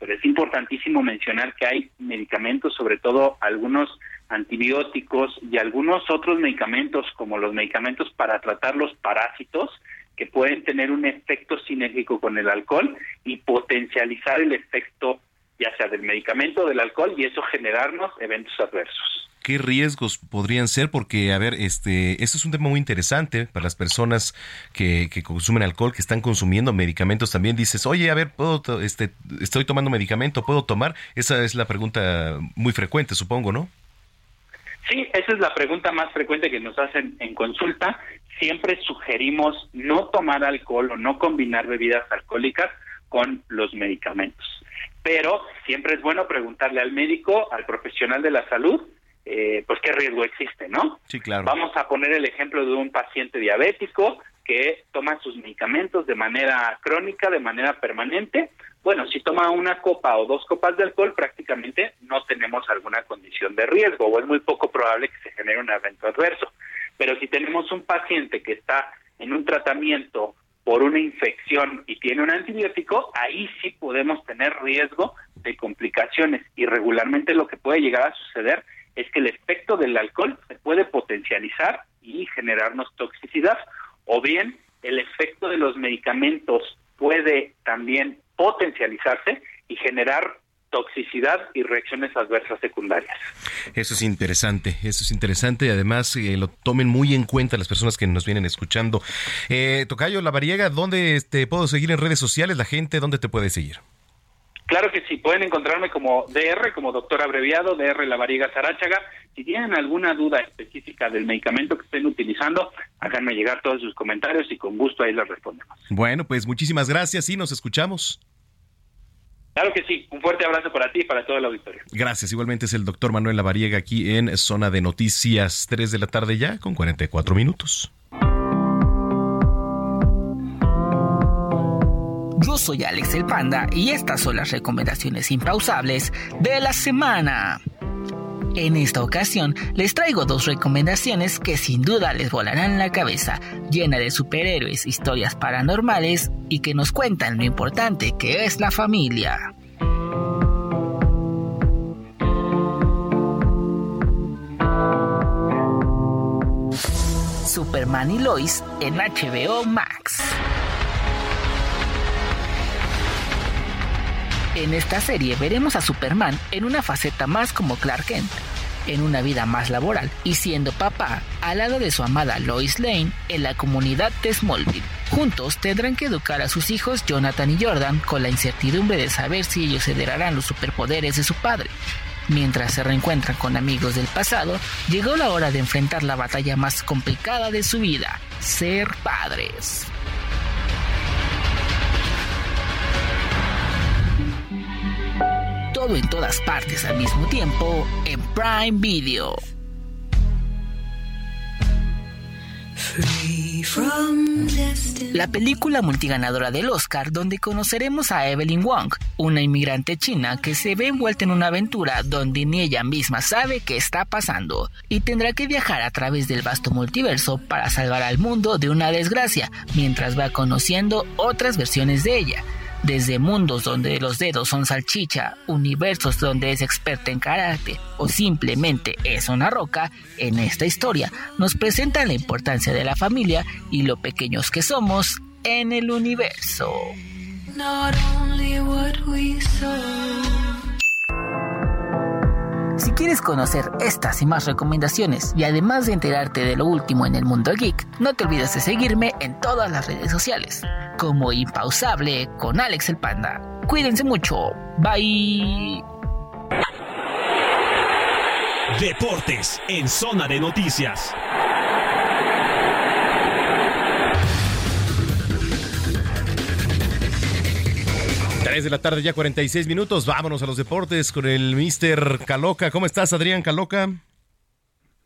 pero es importantísimo mencionar que hay medicamentos, sobre todo algunos antibióticos y algunos otros medicamentos como los medicamentos para tratar los parásitos que pueden tener un efecto sinérgico con el alcohol y potencializar el efecto ya sea del medicamento o del alcohol y eso generarnos eventos adversos. ¿Qué riesgos podrían ser? Porque, a ver, este, esto es un tema muy interesante para las personas que, que consumen alcohol, que están consumiendo medicamentos. También dices, oye, a ver, ¿puedo este, estoy tomando medicamento, ¿puedo tomar? Esa es la pregunta muy frecuente, supongo, ¿no? Sí, esa es la pregunta más frecuente que nos hacen en consulta. Siempre sugerimos no tomar alcohol o no combinar bebidas alcohólicas con los medicamentos. Pero siempre es bueno preguntarle al médico, al profesional de la salud, eh, pues qué riesgo existe, ¿no? Sí, claro. Vamos a poner el ejemplo de un paciente diabético que toma sus medicamentos de manera crónica, de manera permanente. Bueno, si toma una copa o dos copas de alcohol, prácticamente no tenemos alguna condición de riesgo o es muy poco probable que se genere un evento adverso. Pero si tenemos un paciente que está en un tratamiento por una infección y tiene un antibiótico, ahí sí podemos tener riesgo de complicaciones y regularmente lo que puede llegar a suceder es que el efecto del alcohol se puede potencializar y generarnos toxicidad, o bien el efecto de los medicamentos puede también potencializarse y generar toxicidad y reacciones adversas secundarias. Eso es interesante, eso es interesante y además eh, lo tomen muy en cuenta las personas que nos vienen escuchando. Eh, Tocayo La Variega, ¿dónde te este, puedo seguir en redes sociales? La gente, ¿dónde te puede seguir? Claro que sí, pueden encontrarme como DR, como doctor abreviado, DR La Variga Saráchaga. Si tienen alguna duda específica del medicamento que estén utilizando, háganme llegar todos sus comentarios y con gusto ahí les respondemos. Bueno, pues muchísimas gracias y nos escuchamos. Claro que sí, un fuerte abrazo para ti y para todo el auditorio. Gracias, igualmente es el doctor Manuel Lavariega aquí en Zona de Noticias, 3 de la tarde ya, con 44 minutos. Soy Alex el Panda y estas son las recomendaciones impausables de la semana. En esta ocasión les traigo dos recomendaciones que sin duda les volarán la cabeza, llena de superhéroes, historias paranormales y que nos cuentan lo importante que es la familia. Superman y Lois en HBO Max. En esta serie veremos a Superman en una faceta más como Clark Kent, en una vida más laboral y siendo papá al lado de su amada Lois Lane en la comunidad de Smallville. Juntos tendrán que educar a sus hijos Jonathan y Jordan con la incertidumbre de saber si ellos heredarán los superpoderes de su padre. Mientras se reencuentran con amigos del pasado, llegó la hora de enfrentar la batalla más complicada de su vida, ser padres. Todo en todas partes al mismo tiempo en Prime Video. La película multiganadora del Oscar donde conoceremos a Evelyn Wong, una inmigrante china que se ve envuelta en una aventura donde ni ella misma sabe qué está pasando y tendrá que viajar a través del vasto multiverso para salvar al mundo de una desgracia mientras va conociendo otras versiones de ella desde mundos donde los dedos son salchicha, universos donde es experta en karate o simplemente es una roca, en esta historia nos presentan la importancia de la familia y lo pequeños que somos en el universo. Si quieres conocer estas y más recomendaciones y además de enterarte de lo último en el mundo geek, no te olvides de seguirme en todas las redes sociales, como Impausable con Alex el Panda. Cuídense mucho. Bye. Deportes en zona de noticias. 3 de la tarde, ya 46 minutos. Vámonos a los deportes con el Mister Caloca. ¿Cómo estás, Adrián Caloca?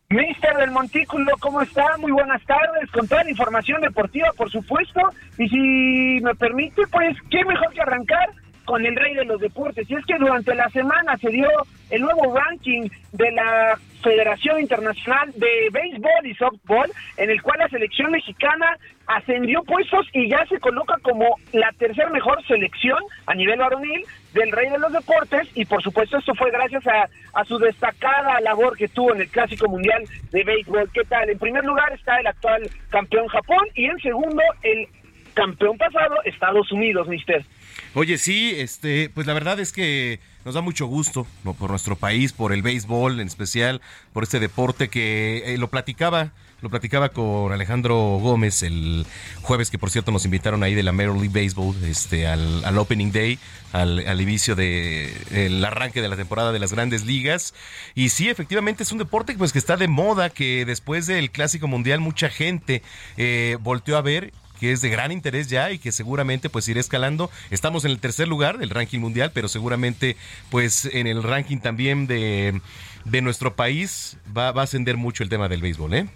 Mister del Montículo, ¿cómo está? Muy buenas tardes, con toda la información deportiva, por supuesto. Y si me permite, pues, qué mejor que arrancar con el rey de los deportes. Y es que durante la semana se dio el nuevo ranking de la Federación Internacional de Béisbol y Softball, en el cual la selección mexicana ascendió puestos y ya se coloca como la tercer mejor selección a nivel varonil del Rey de los Deportes y por supuesto esto fue gracias a, a, su destacada labor que tuvo en el Clásico Mundial de Béisbol. ¿Qué tal? En primer lugar está el actual campeón Japón y en segundo el campeón pasado, Estados Unidos, mister. Oye, sí, este, pues la verdad es que nos da mucho gusto por nuestro país, por el béisbol en especial, por este deporte que eh, lo platicaba lo platicaba con Alejandro Gómez el jueves, que por cierto nos invitaron ahí de la Major League Baseball este, al, Opening Day, al, inicio del el arranque de la temporada de las grandes ligas. Y sí, efectivamente es un deporte pues, que está de moda, que después del Clásico Mundial mucha gente eh, volteó a ver que es de gran interés ya y que seguramente pues irá escalando. Estamos en el tercer lugar del ranking mundial, pero seguramente pues en el ranking también de, de nuestro país va, va a ascender mucho el tema del béisbol, ¿eh?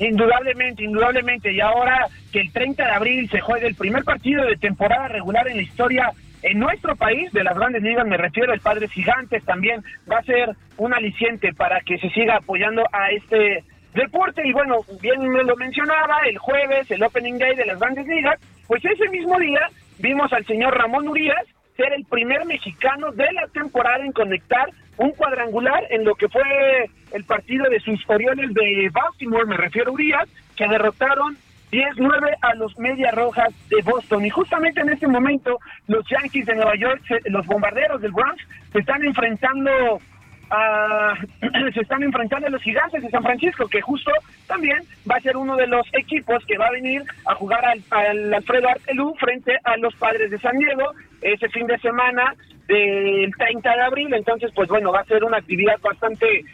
Indudablemente, indudablemente. Y ahora que el 30 de abril se juegue el primer partido de temporada regular en la historia en nuestro país, de las grandes ligas, me refiero al Padres Gigantes, también va a ser un aliciente para que se siga apoyando a este deporte. Y bueno, bien me lo mencionaba, el jueves, el Opening Day de las grandes ligas, pues ese mismo día vimos al señor Ramón Urias ser el primer mexicano de la temporada en conectar un cuadrangular en lo que fue el partido de sus Orioles de Baltimore, me refiero a Urias, que derrotaron 10-9 a los Media Rojas de Boston. Y justamente en este momento, los Yankees de Nueva York, los bombarderos del Bronx, se están enfrentando a, se están enfrentando a los gigantes de San Francisco, que justo también va a ser uno de los equipos que va a venir a jugar al, al Alfredo Artelú frente a los padres de San Diego ese fin de semana del 30 de abril, entonces pues bueno, va a ser una actividad bastante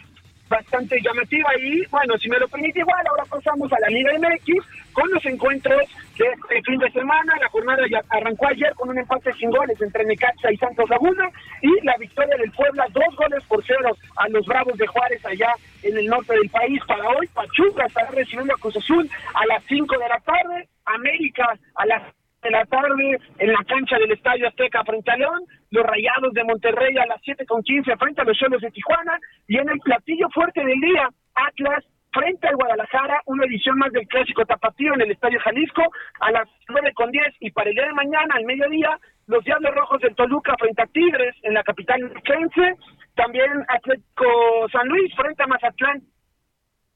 bastante llamativa y bueno, si me lo permite igual, ahora pasamos a la Liga MX con los encuentros de este fin de semana, la jornada ya arrancó ayer con un empate sin goles entre Necaxa y Santos Laguna y la victoria del Puebla, dos goles por cero a los Bravos de Juárez allá en el norte del país. Para hoy, Pachuca estará recibiendo a Cruz Azul a las 5 de la tarde, América a las de la tarde en la cancha del Estadio Azteca frente a León, los Rayados de Monterrey a las siete con quince frente a los Solos de Tijuana y en el platillo fuerte del día, Atlas frente al Guadalajara, una edición más del Clásico Tapatío en el Estadio Jalisco a las nueve con diez y para el día de mañana al mediodía, los Diablos Rojos del Toluca frente a Tigres en la capital mexiquense, también Atlético San Luis frente a Mazatlán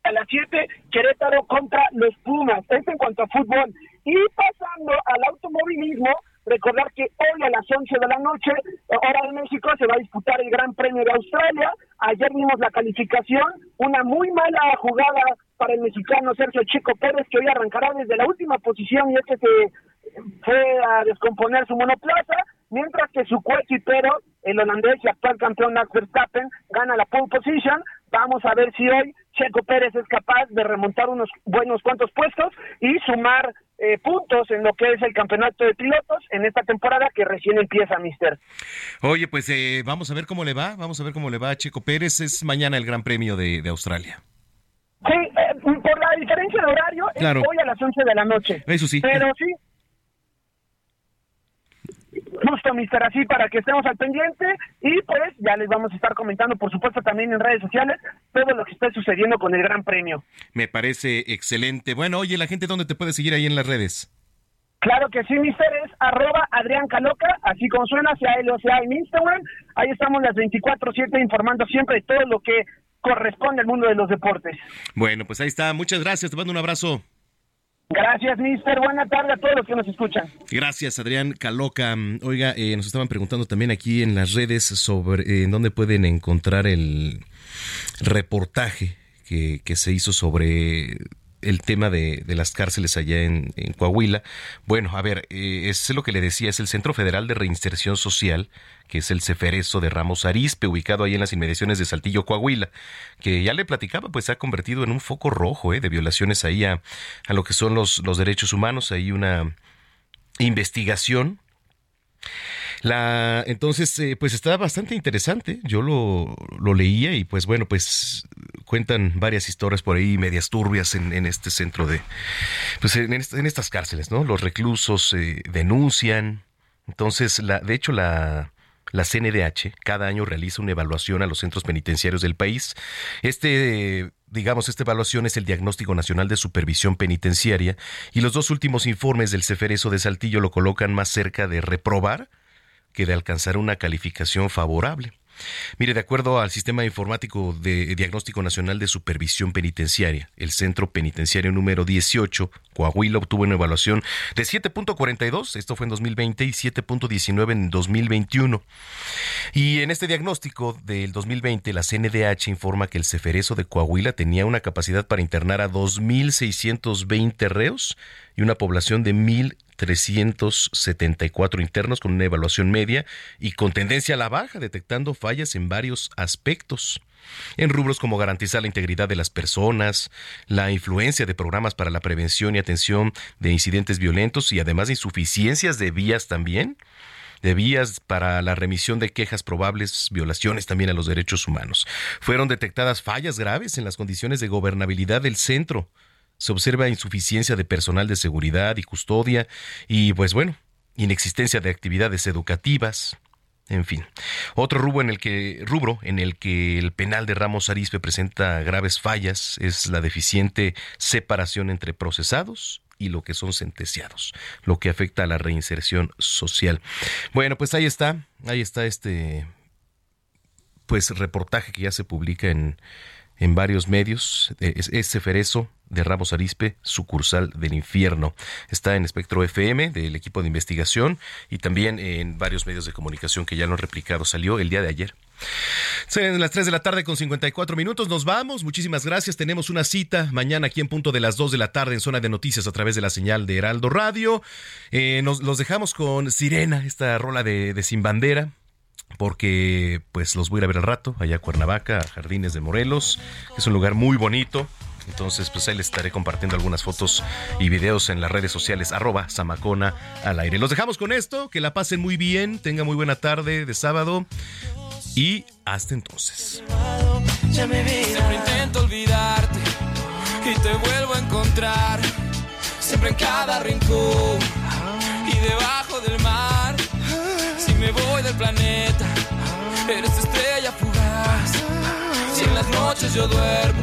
a las 7, Querétaro contra los Pumas. Esto en cuanto a fútbol. Y pasando al automovilismo, recordar que hoy a las 11 de la noche, hora de México, se va a disputar el Gran Premio de Australia. Ayer vimos la calificación, una muy mala jugada para el mexicano Sergio Chico Pérez, que hoy arrancará desde la última posición y este se fue a descomponer su monoplaza, mientras que su coequipero, el holandés y actual campeón Max Verstappen, gana la pole position. Vamos a ver si hoy Checo Pérez es capaz de remontar unos buenos cuantos puestos y sumar eh, puntos en lo que es el campeonato de pilotos en esta temporada que recién empieza, Mister. Oye, pues eh, vamos a ver cómo le va, vamos a ver cómo le va a Checo Pérez. Es mañana el Gran Premio de, Australia. Sí, eh, por la diferencia de horario, es hoy a las 11 de la noche. Eso sí. Pero sí, Justo, mister, así para que estemos al pendiente y pues ya les vamos a estar comentando, por supuesto, también en redes sociales todo lo que está sucediendo con el Gran Premio. Me parece excelente. Bueno, oye, la gente, ¿dónde te puede seguir ahí en las redes? Claro que sí, mister, es arroba Adrián Caloca, así como suena, sea él o sea en Instagram. Ahí estamos las 24-7 informando siempre de todo lo que corresponde al mundo de los deportes. Bueno, pues ahí está. Muchas gracias. Te mando un abrazo. Gracias, mister. Buena tarde a todos los que nos escuchan. Gracias, Adrián Caloca. Oiga, eh, nos estaban preguntando también aquí en las redes sobre eh, dónde pueden encontrar el reportaje que, que se hizo sobre el tema de, las cárceles allá en, Coahuila. Bueno, a ver, eh, es lo que le decía, es el Centro Federal de Reinserción Social, que es el Ceferezo de Ramos Arispe, ubicado ahí en las inmediaciones de Saltillo, Coahuila, que ya le platicaba, pues se ha convertido en un foco rojo eh, de violaciones ahí a, a lo que son los, los derechos humanos. Hay una investigación la, entonces, eh, pues está bastante interesante. Yo lo, lo, leía y pues bueno, pues cuentan varias historias por ahí, medias turbias en, en este centro de, pues en, estas cárceles, ¿no? Los reclusos eh, denuncian. Entonces, la, de hecho, la, la CNDH cada año realiza una evaluación a los centros penitenciarios del país. Este digamos, esta evaluación es el Diagnóstico Nacional de Supervisión Penitenciaria y los dos últimos informes del Ceferezo de Saltillo lo colocan más cerca de reprobar que de alcanzar una calificación favorable. Mire, de acuerdo al Sistema Informático de Diagnóstico Nacional de Supervisión Penitenciaria, el Centro Penitenciario número 18, Coahuila obtuvo una evaluación de 7.42, esto fue en 2020, y 7.19 en 2021. Y en este diagnóstico del 2020, la CNDH informa que el Ceferezo de Coahuila tenía una capacidad para internar a 2.620 reos y una población de 1.374 internos con una evaluación media y con tendencia a la baja, detectando fallas en varios aspectos en rubros como garantizar la integridad de las personas, la influencia de programas para la prevención y atención de incidentes violentos y además de insuficiencias de vías también de vías para la remisión de quejas probables, violaciones también a los derechos humanos. Fueron detectadas fallas graves en las condiciones de gobernabilidad del centro. Se observa insuficiencia de personal de seguridad y custodia y, pues bueno, inexistencia de actividades educativas, en fin, otro rubro en el que rubro en el que el penal de Ramos Arizpe presenta graves fallas es la deficiente separación entre procesados y lo que son sentenciados, lo que afecta a la reinserción social. Bueno, pues ahí está, ahí está este pues reportaje que ya se publica en en varios medios. Es, es Ceferezo de Ramos Arispe, sucursal del infierno. Está en Espectro FM del equipo de investigación y también en varios medios de comunicación que ya lo han replicado. Salió el día de ayer. Son las 3 de la tarde con 54 minutos. Nos vamos. Muchísimas gracias. Tenemos una cita mañana aquí en punto de las 2 de la tarde en zona de noticias a través de la señal de Heraldo Radio. Eh, nos los dejamos con Sirena, esta rola de, de Sin Bandera porque pues los voy a ir a ver al rato, allá a Cuernavaca, a Jardines de Morelos, es un lugar muy bonito. Entonces, pues ahí les estaré compartiendo algunas fotos y videos en las redes sociales, arroba Samacona al aire. Los dejamos con esto, que la pasen muy bien, tengan muy buena tarde de sábado y hasta entonces. Siempre intento olvidarte y te vuelvo a encontrar, siempre en cada rincón y debajo del mar me voy del planeta, eres estrella fugaz. Si en las noches yo duermo,